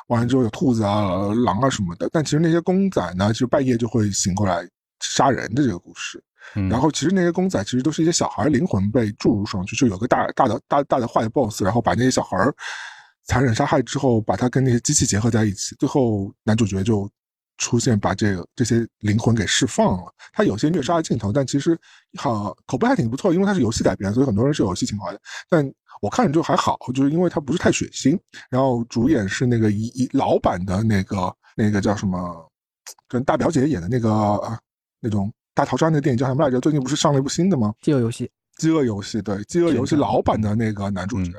完了之后有兔子啊、狼啊什么的。但其实那些公仔呢，就半夜就会醒过来杀人的这个故事。然后其实那些公仔其实都是一些小孩灵魂被注入上去，就有个大大的大大的坏 boss，然后把那些小孩儿。残忍杀害之后，把他跟那些机器结合在一起，最后男主角就出现，把这个这些灵魂给释放了。他有些虐杀的镜头，但其实好口碑还挺不错，因为它是游戏改编，所以很多人是有游戏情怀的。但我看着就还好，就是因为它不是太血腥。然后主演是那个一一老版的那个那个叫什么，跟大表姐演的那个那种大逃杀那个电影叫什么来着？最近不是上了一部新的吗？饥饿游戏。饥饿游戏，对，饥饿游戏老版的那个男主角。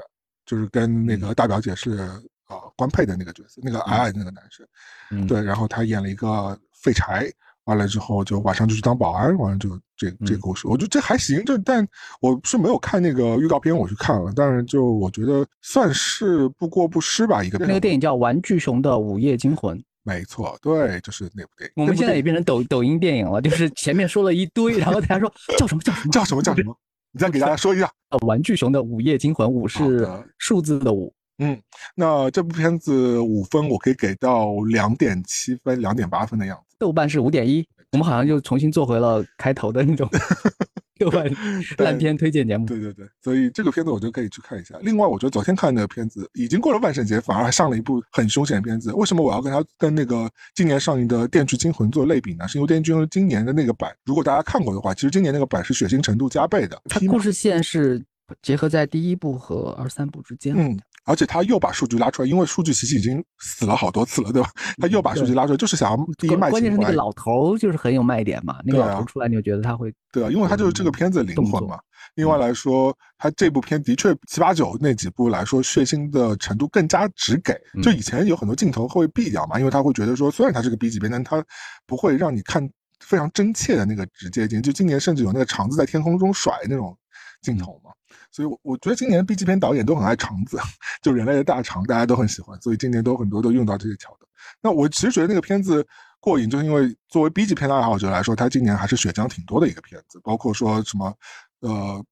就是跟那个大表姐是啊官配的那个角色，那个矮矮的那个男生，对，然后他演了一个废柴，完了之后就晚上就去当保安，完了就这这个故事，我觉得这还行，这但我是没有看那个预告片，我去看了，但是就我觉得算是不过不失吧。一个那个电影叫《玩具熊的午夜惊魂》，没错，对，就是那部电影。我们现在也变成抖抖音电影了，就是前面说了一堆，然后大家说叫什么叫什么？叫什么叫什么。你再给大家说一下，呃，玩具熊的午夜惊魂五是数字的五，嗯，那这部片子五分我可以给到两点七分、两点八分的样子，豆瓣是五点一，我们好像又重新做回了开头的那种。豆瓣 烂片推荐节目，对对对，所以这个片子我觉得可以去看一下。另外，我觉得昨天看那个片子已经过了万圣节，反而还上了一部很凶险的片子。为什么我要跟他跟那个今年上映的《电锯惊魂》做类比呢？是因为《电锯惊魂》今年的那个版，如果大家看过的话，其实今年那个版是血腥程度加倍的。它故事线是结合在第一部和二三部之间。嗯。而且他又把数据拉出来，因为数据其实已经死了好多次了，对吧？他又把数据拉出来，就是想要第一卖关键是那个老头就是很有卖点嘛，那个老头出来你就觉得他会对啊，因为他就是这个片子的灵魂嘛。另外来说，他这部片的确七八九那几部来说血腥的程度更加直给，就以前有很多镜头会避掉嘛，因为他会觉得说虽然他是个 B 级片，但他不会让你看非常真切的那个直接镜。就今年甚至有那个肠子在天空中甩那种镜头嘛。所以，我我觉得今年 B 级片导演都很爱肠子，就人类的大肠，大家都很喜欢。所以今年都很多都用到这些桥段。那我其实觉得那个片子过瘾，就是因为作为 B 级片的爱好者来说，他今年还是血浆挺多的一个片子。包括说什么，呃，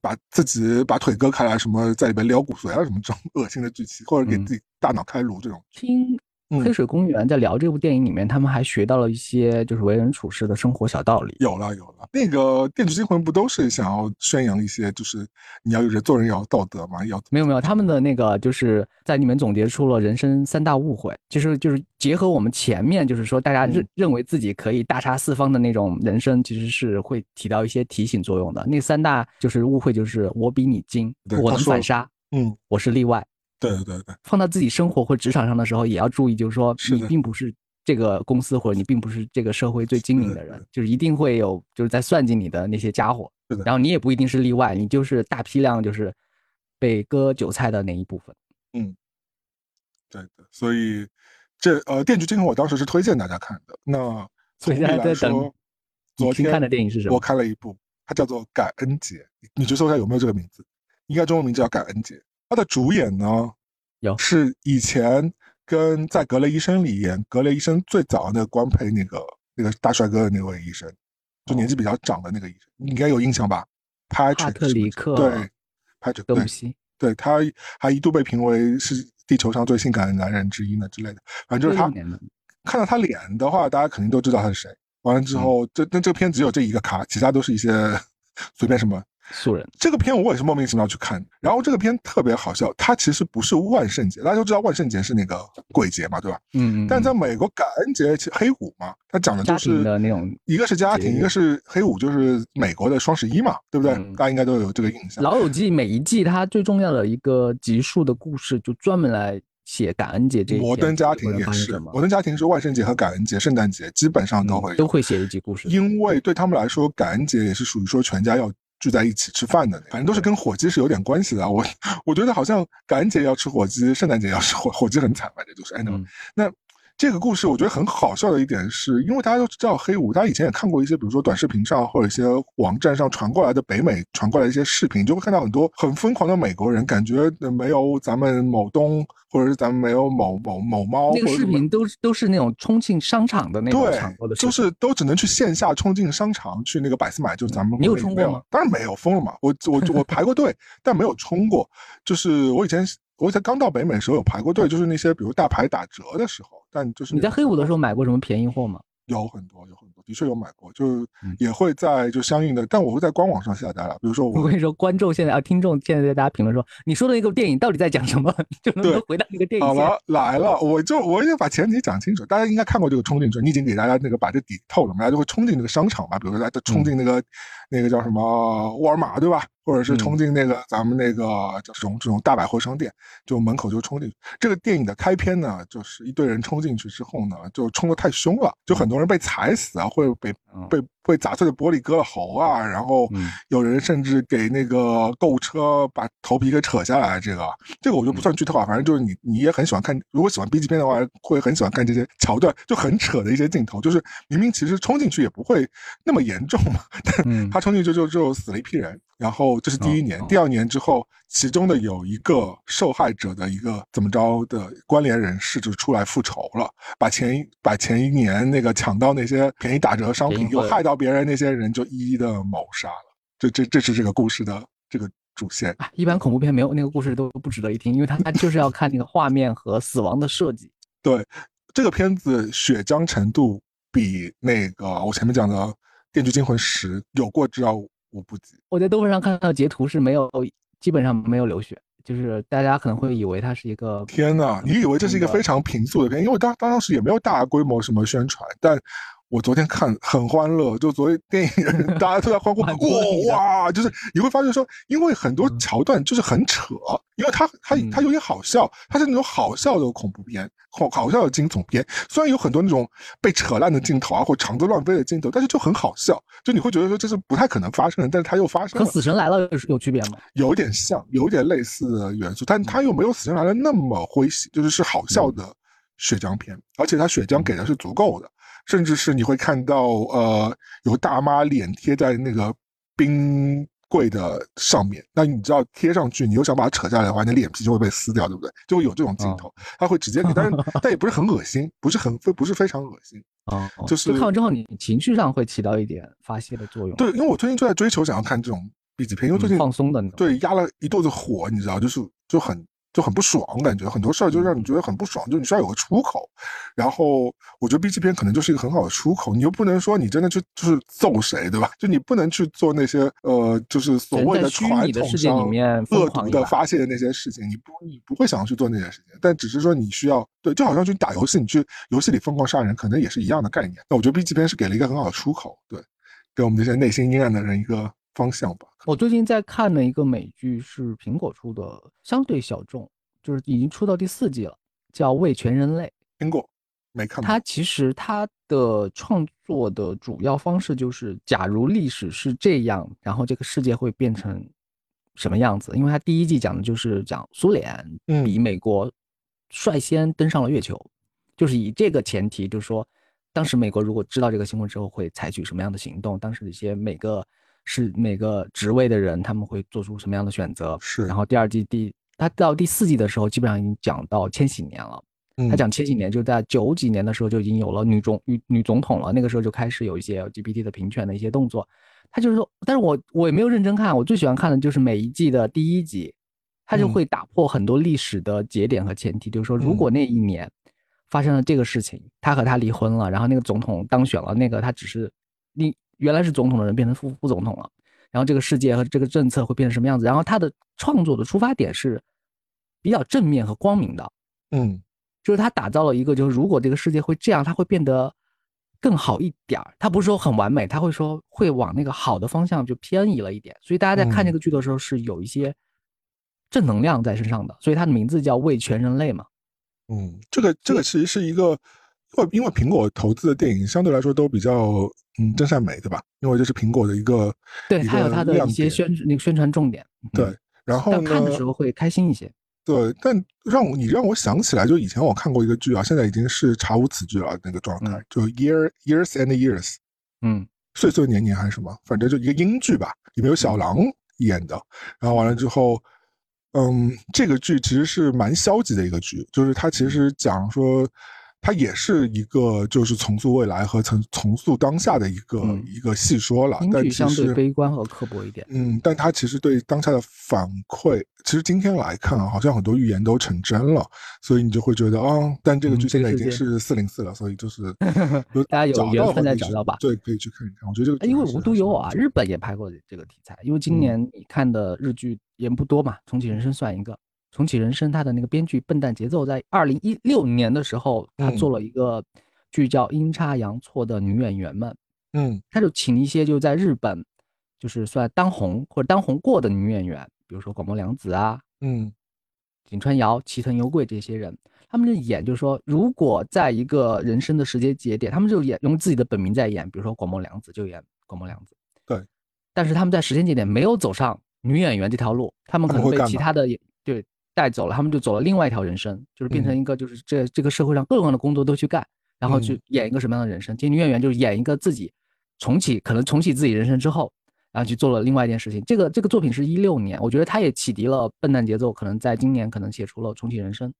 把自己把腿割开来，什么在里边撩骨髓啊，什么这种恶心的剧情，或者给自己大脑开颅这种。听黑水公园在聊这部电影里面，他们还学到了一些就是为人处事的生活小道理。有了有了，那个《电锯惊魂》不都是想要宣扬一些，就是你要有人做人要道德嘛？要没有没有，他们的那个就是在里面总结出了人生三大误会，其实就是结合我们前面就是说大家认认为自己可以大杀四方的那种人生，其实是会起到一些提醒作用的。那三大就是误会，就是我比你精，我能反杀，嗯，我是例外。对对对对，放到自己生活或职场上的时候，也要注意，就是说你并不是这个公司或者你并不是这个社会最精明的人，就是一定会有就是在算计你的那些家伙。然后你也不一定是例外，你就是大批量就是被割韭菜的那一部分。嗯，对的。所以这呃《电锯惊魂》我当时是推荐大家看的。那 所以在等昨天看的电影是什么？我看了一部，它叫做《感恩节》，你去搜一下有没有这个名字？应该中文名字叫《感恩节》。他的主演呢，有是以前跟在《格雷医生》里演《格雷医生》最早的那个官配那个那个大帅哥的那位医生，就年纪比较长的那个医生，你应该有印象吧？帕特里克对，帕特里克对，他还一度被评为是地球上最性感的男人之一呢之类的。反正就是他看到他脸的话，大家肯定都知道他是谁。完了之后，这那这个片只有这一个卡，其他都是一些 随便什么。素人这个片我也是莫名其妙去看，然后这个片特别好笑，它其实不是万圣节，大家都知道万圣节是那个鬼节嘛，对吧？嗯嗯。但在美国感恩节黑五嘛，它讲的就是的那种，一个是家庭，一个是黑五，就是美国的双十一嘛，对不对？大家应该都有这个印象。老友记每一季它最重要的一个集数的故事，就专门来写感恩节这。摩登家庭也是，摩登家庭是万圣节和感恩节、圣诞节基本上都会都会写一集故事，因为对他们来说，感恩节也是属于说全家要。聚在一起吃饭的，反正都是跟火鸡是有点关系的。我 我觉得好像感恩节要吃火鸡，圣诞节要吃火火鸡很惨，反正就是。哎，那那这个故事我觉得很好笑的一点是，因为大家都知道黑五，大家以前也看过一些，比如说短视频上或者一些网站上传过来的北美传过来一些视频，就会看到很多很疯狂的美国人，感觉没有咱们某东。或者是咱们没有某某某猫，那个视频都是都是那种冲进商场的那种场合的，就是都只能去线下冲进商场去那个百思买，就是咱们没有冲过吗？当然没有，疯了嘛！我我我排过队，但没有冲过。就是我以前我以前刚到北美的时候有排过队，就是那些比如大牌打折的时候，但就是你在黑五的时候买过什么便宜货吗？有很多，有很多，的确有买过，就是也会在就相应的，但我会在官网上下单了。比如说，我跟你说，观众现在啊，听众现在在大家评论说，你说的那个电影到底在讲什么？就能够回到那个电影。好了，来了，我就我已经把前提讲清楚，大家应该看过这个冲进去，你已经给大家那个把这底透了，大家就会冲进那个商场嘛，比如说大家冲进那个那个叫什么沃尔玛，对吧？或者是冲进那个咱们那个这种这种大百货商店，就门口就冲进去。这个电影的开篇呢，就是一堆人冲进去之后呢，就冲的太凶了，就很多人被踩死啊，或者被被。被砸碎的玻璃割了喉啊，然后有人甚至给那个购物车把头皮给扯下来。这个这个我就不算剧透啊，反正就是你你也很喜欢看，如果喜欢 B 级片的话，会很喜欢看这些桥段，就很扯的一些镜头。就是明明其实冲进去也不会那么严重嘛，但他冲进去就就死了一批人。然后这是第一年，第二年之后，其中的有一个受害者的一个怎么着的关联人士就出来复仇了，把前一把前一年那个抢到那些便宜打折商品又害到。别人那些人就一一的谋杀了，这这这是这个故事的这个主线。啊一般恐怖片没有那个故事都不值得一听，因为他他就是要看那个画面和死亡的设计。对，这个片子血浆程度比那个我前面讲的《电锯惊魂十》有过之而无不及。我在豆瓣上看到截图是没有，基本上没有流血，就是大家可能会以为它是一个。天呐，你以为这是一个非常平素的片？因为当当时也没有大规模什么宣传，但。我昨天看很欢乐，就昨天电影 大家都在欢呼，哇哇！就是你会发现说，因为很多桥段就是很扯，因为它它它有点好笑，它是那种好笑的恐怖片，好好笑的惊悚片。虽然有很多那种被扯烂的镜头啊，或肠子乱飞的镜头，但是就很好笑。就你会觉得说这是不太可能发生的，但是它又发生了。和《死神来了》有有区别吗？有点像，有点类似的元素，但它又没有《死神来了》那么诙谐，就是是好笑的血浆片，而且它血浆给的是足够的。甚至是你会看到，呃，有大妈脸贴在那个冰柜的上面。那你知道贴上去，你又想把它扯下来的话，你脸皮就会被撕掉，对不对？就会有这种镜头，他会直接给，但是 但也不是很恶心，不是很非不是非常恶心啊。就是看完之后，你情绪上会起到一点发泄的作用。对，因为我最近就在追求想要看这种 B 级片，因为最近放松的对压了一肚子火，你知道，就是就很就很不爽，感觉很多事儿就让你觉得很不爽，就你需要有个出口。然后我觉得 B 级片可能就是一个很好的出口，你又不能说你真的去就是揍谁，对吧？就你不能去做那些呃，就是所谓的传统上恶毒的发泄的那些事情，你不你不会想要去做那些事情。但只是说你需要对，就好像去打游戏，你去游戏里疯狂杀人，可能也是一样的概念。那我觉得 B 级片是给了一个很好的出口，对，给我们这些内心阴暗的人一个方向吧。我最近在看的一个美剧是苹果出的，相对小众，就是已经出到第四季了，叫《为全人类》。苹果没看。它其实它的创作的主要方式就是，假如历史是这样，然后这个世界会变成什么样子？因为它第一季讲的就是讲苏联比美国率先登上了月球，就是以这个前提，就是说当时美国如果知道这个新闻之后会采取什么样的行动？当时的一些每个。是每个职位的人，他们会做出什么样的选择？是。然后第二季第，他到第四季的时候，基本上已经讲到千禧年了。他讲千禧年，就在九几年的时候就已经有了女总女女总统了。那个时候就开始有一些 LGBT 的平权的一些动作。他就是说，但是我我也没有认真看。我最喜欢看的就是每一季的第一集，他就会打破很多历史的节点和前提。就是说，如果那一年发生了这个事情，他和他离婚了，然后那个总统当选了，那个他只是你。原来是总统的人变成副副总统了，然后这个世界和这个政策会变成什么样子？然后他的创作的出发点是比较正面和光明的，嗯，就是他打造了一个，就是如果这个世界会这样，他会变得更好一点儿。他不是说很完美，他会说会往那个好的方向就偏移了一点。所以大家在看这个剧的时候是有一些正能量在身上的。所以它的名字叫为全人类嘛。嗯，这个这个其实是一个。因为苹果投资的电影相对来说都比较嗯真善美，对吧？因为这是苹果的一个对，它有它的一些宣那个宣传重点。对，然后看的时候会开心一些。对，但让我你让我想起来，就以前我看过一个剧啊，现在已经是查无此剧了那个状态，就 Year Years and Years，嗯，岁岁年年还是什么，反正就一个英剧吧，里面有小狼演的。然后完了之后，嗯，这个剧其实是蛮消极的一个剧，就是它其实讲说。它也是一个就是重塑未来和重重塑当下的一个一个细说了，但相对悲观和刻薄一点。嗯，但它其实对当下的反馈，其实今天来看啊，好像很多预言都成真了，所以你就会觉得啊，但这个剧现在已经是四零四了，所以就是 大家有缘分再找到吧。对，可以去看一看。我觉得这个因为无独有偶啊，日本也拍过这个题材，因为今年你看的日剧也不多嘛，重启人生算一个。重启人生，他的那个编剧笨蛋节奏，在二零一六年的时候，他做了一个剧叫《阴差阳错的女演员们》。嗯，他就请一些就在日本，就是算当红或者当红过的女演员，比如说广末凉子啊，嗯，井川遥、齐藤由贵这些人，他们就演，就是说，如果在一个人生的时间节点，他们就演用自己的本名在演，比如说广末凉子就演广末凉子。对，但是他们在时间节点没有走上女演员这条路，他们可能被其他的对。带走了，他们就走了另外一条人生，就是变成一个，就是这这个社会上各种各样的工作都去干，然后去演一个什么样的人生？其实女演员就是演一个自己重启，可能重启自己人生之后，然后去做了另外一件事情。这个这个作品是一六年，我觉得他也启迪了笨蛋节奏，可能在今年可能写出了重启人生。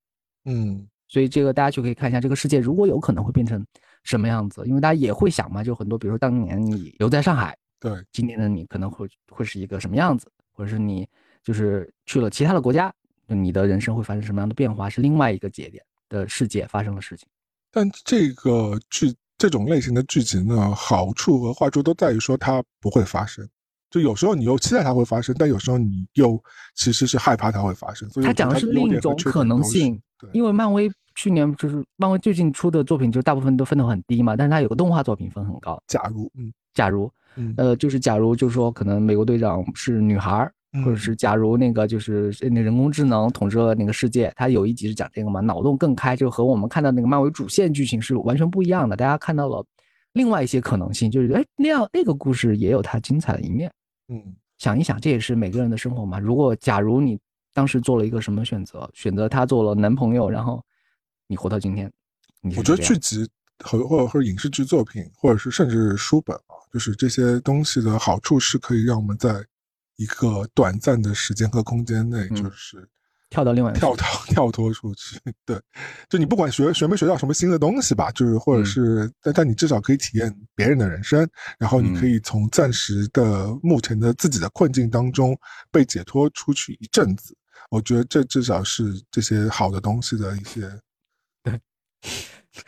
嗯，所以这个大家就可以看一下这个世界如果有可能会变成什么样子，因为大家也会想嘛，就很多，比如说当年你留在上海，对，今天的你可能会会是一个什么样子，或者是你就是去了其他的国家。你的人生会发生什么样的变化？是另外一个节点的世界发生的事情。但这个剧这种类型的剧集呢，好处和坏处都在于说它不会发生。就有时候你又期待它会发生，但有时候你又其实是害怕它会发生。所以它讲的是另一种可能性。因为漫威去年就是漫威最近出的作品，就大部分都分得很低嘛，但是它有个动画作品分很高。假如，嗯，假如，呃，就是假如，就是说可能美国队长是女孩。或者是假如那个就是那人工智能统治了那个世界，它有一集是讲这个嘛，脑洞更开，就和我们看到那个漫威主线剧情是完全不一样的。大家看到了另外一些可能性，就是哎那样那个故事也有它精彩的一面。嗯，想一想，这也是每个人的生活嘛。如果假如你当时做了一个什么选择，选择他做了男朋友，然后你活到今天，我觉得剧集和或者或者影视剧作品，或者是甚至书本啊，就是这些东西的好处是可以让我们在。一个短暂的时间和空间内，就是跳到另外跳到跳脱出去，对，就你不管学学没学到什么新的东西吧，就是或者是，但但你至少可以体验别人的人生，然后你可以从暂时的目前的自己的困境当中被解脱出去一阵子，我觉得这至少是这些好的东西的一些。对。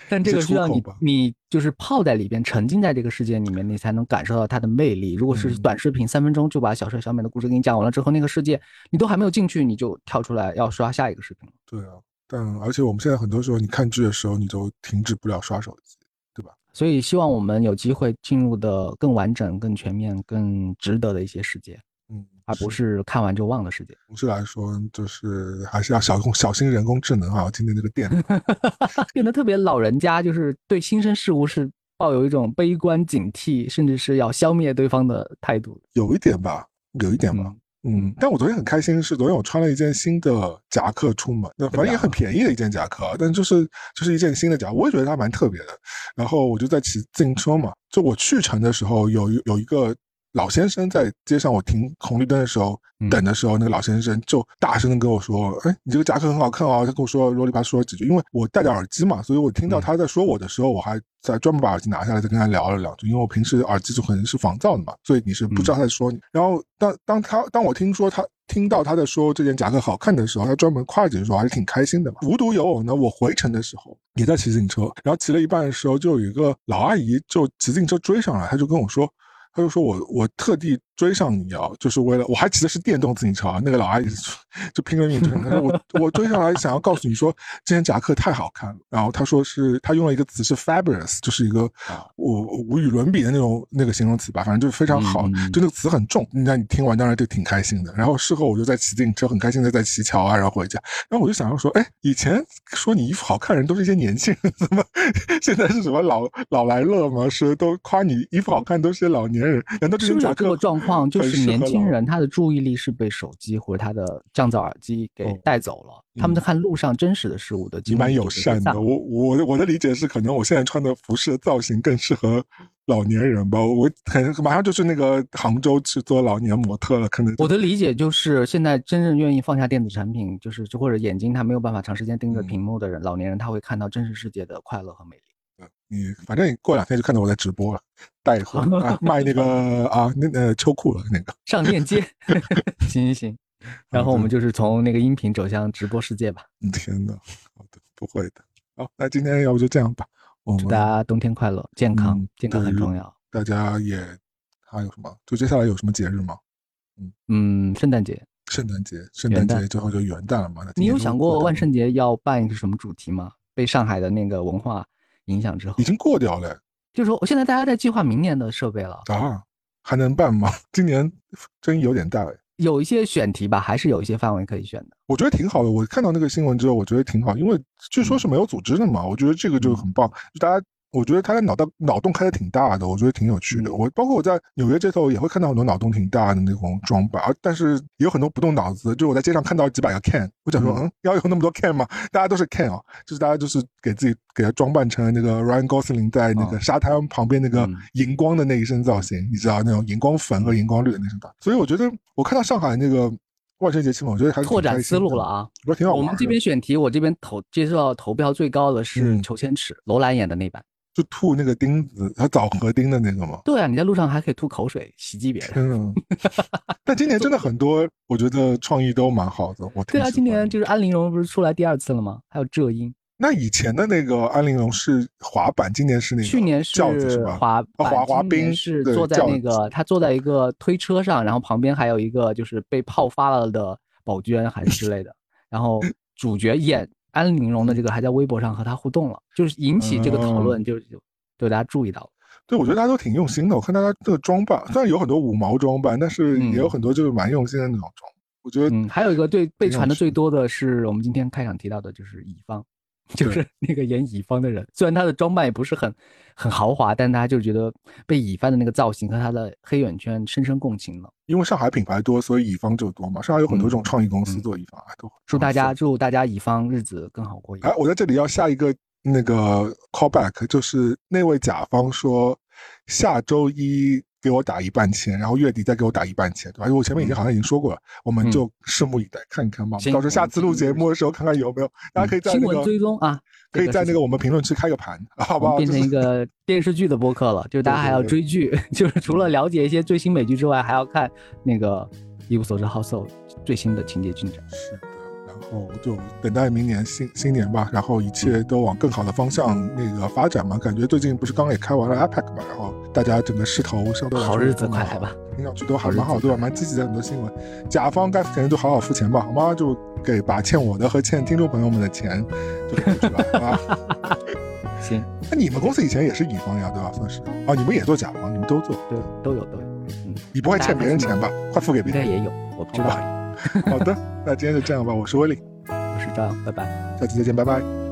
但这个需要你，你就是泡在里边，沉浸在这个世界里面，你才能感受到它的魅力。如果是短视频，三分钟就把小帅小美的故事给你讲完了之后，那个世界你都还没有进去，你就跳出来要刷下一个视频了。对啊，但而且我们现在很多时候，你看剧的时候，你都停止不了刷手机，对吧？所以希望我们有机会进入的更完整、更全面、更值得的一些世界。嗯。而不是看完就忘的世界。总之来说，就是还是要小工小心人工智能啊！今天这个电 变得特别老人家，就是对新生事物是抱有一种悲观警惕，甚至是要消灭对方的态度。有一点吧，有一点吧。嗯，但我昨天很开心，是昨天我穿了一件新的夹克出门，那反正也很便宜的一件夹克，但就是就是一件新的夹，我也觉得它蛮特别的。然后我就在骑自行车嘛，就我去城的时候，有有一个。老先生在街上，我停红绿灯的时候等的时候，那个老先生就大声的跟我说：“哎，你这个夹克很好看哦。”他跟我说啰里吧嗦说了几句，因为我戴着耳机嘛，所以我听到他在说我的时候，我还在专门把耳机拿下来再跟他聊了两句。因为我平时耳机就可能是防噪的嘛，所以你是不知道他在说你。然后当当他当我听说他听到他在说这件夹克好看的时候，他专门夸几句，说还是挺开心的嘛。无独有偶呢，我回程的时候也在骑自行车，然后骑了一半的时候，就有一个老阿姨就骑自行车追上来，她就跟我说。他就说：“我我特地追上你啊，就是为了我还骑的是电动自行车啊。那个老阿姨就拼了命追，他说我我追上来想要告诉你说这件夹克太好看了。然后他说是他用了一个词是 fabulous，就是一个我无与伦比的那种那个形容词吧，反正就是非常好，就那个词很重。那你听完当然就挺开心的。然后事后我就在骑自行车，很开心的在骑桥啊，然后回家。然后我就想要说，哎，以前说你衣服好看人都是一些年轻人，怎么现在是什么老老来乐吗？是都夸你衣服好看都是些老年人。”难道这个状况？就是年轻人他的注意力是被手机或者他的降噪耳机给带走了，他们在看路上真实的事物的。你蛮友善的，我我我的理解是，可能我现在穿的服饰的造型更适合老年人吧。我可能马上就是那个杭州去做老年模特了，可能。我的理解就是，现在真正愿意放下电子产品，就是就或者眼睛他没有办法长时间盯着屏幕的人，老年人他会看到真实世界的快乐和美丽。你反正你过两天就看到我在直播了，带货 啊，卖那个啊，那个秋裤了那个。上链接，行行行。然后我们就是从那个音频走向直播世界吧。天哪，好的，不会的。好，那今天要不就这样吧。祝大家冬天快乐，健康，健康很重要。大家也还有什么？就接下来有什么节日吗？嗯嗯，圣诞节，圣诞节，圣诞节之后就元旦了嘛。你有想过万圣节要办一个什么主题吗？被上海的那个文化。影响之后已经过掉了，就是说，我现在大家在计划明年的设备了啊，还能办吗？今年争议有点大哎，有一些选题吧，还是有一些范围可以选的，我觉得挺好的。我看到那个新闻之后，我觉得挺好，因为据说是没有组织的嘛，我觉得这个就很棒，就大家。我觉得他的脑洞脑洞开的挺大的，我觉得挺有趣的。我包括我在纽约街头也会看到很多脑洞挺大的那种装扮，而但是也有很多不动脑子。就我在街上看到几百个 can，我想说，嗯，要有那么多 can 吗？大家都是 can 啊，就是大家就是给自己给他装扮成那个 Ryan Gosling 在那个沙滩旁边那个荧光的那一身造型，你知道那种荧光粉和荧光绿的那身造型。所以我觉得我看到上海那个万圣节气氛，我觉得还是拓展思路了啊，我觉得挺好。我们这边选题，我这边投接受到投票最高的是裘千尺，罗兰演的那版。就吐那个钉子，他枣核钉的那个吗？对啊，你在路上还可以吐口水袭击别人。嗯，但今年真的很多，我觉得创意都蛮好的。我对啊，今年就是安陵容不是出来第二次了吗？还有浙音。那以前的那个安陵容是滑板，今年是那个去年是吧？滑滑滑冰是坐在那个他坐在一个推车上，然后旁边还有一个就是被泡发了的宝娟还是之类的，然后主角演。安陵容的这个还在微博上和他互动了，就是引起这个讨论，就就就大家注意到了。对，我觉得大家都挺用心的。我看大家这个装扮，虽然有很多五毛装扮，但是也有很多就是蛮用心的那种装。我觉得，嗯，还有一个对被传的最多的是我们今天开场提到的，就是乙方。就是那个演乙方的人，虽然他的装扮也不是很很豪华，但大家就觉得被乙方的那个造型和他的黑眼圈深深共情了。因为上海品牌多，所以乙方就多嘛。上海有很多这种创意公司做乙方，都祝大家祝大家乙方日子更好过一点。哎，我在这里要下一个那个 callback，就是那位甲方说下周一。给我打一半钱，然后月底再给我打一半钱，对吧？因为我前面已经好像已经说过了，我们就拭目以待，看一看吧。到时候下次录节目的时候，看看有没有，大家可以在新闻追踪啊，可以在那个我们评论区开个盘，好不好？变成一个 电视剧的播客了，就是大家还要追剧，就是除了了解一些最新美剧之外，还要看那个一无所知 Household 最新的情节进展。是后就等待明年新新年吧，然后一切都往更好的方向那个发展嘛。感觉最近不是刚也开完了 APEC 嘛，然后大家整个势头相对来说好日子快来吧，听上去都还蛮好，对吧？蛮积极的很多新闻，甲方该付钱就好好付钱吧，好吗？就给把欠我的和欠听众朋友们的钱就给出来，好吧？行，那你们公司以前也是乙方呀，对吧？算是啊，你们也做甲方，你们都做，对，都有都有。嗯，你不会欠别人钱吧？快付给别人。应该也有，我不知道。好的，那今天就这样吧。我是威利，我是张，拜拜，下期再见，拜拜。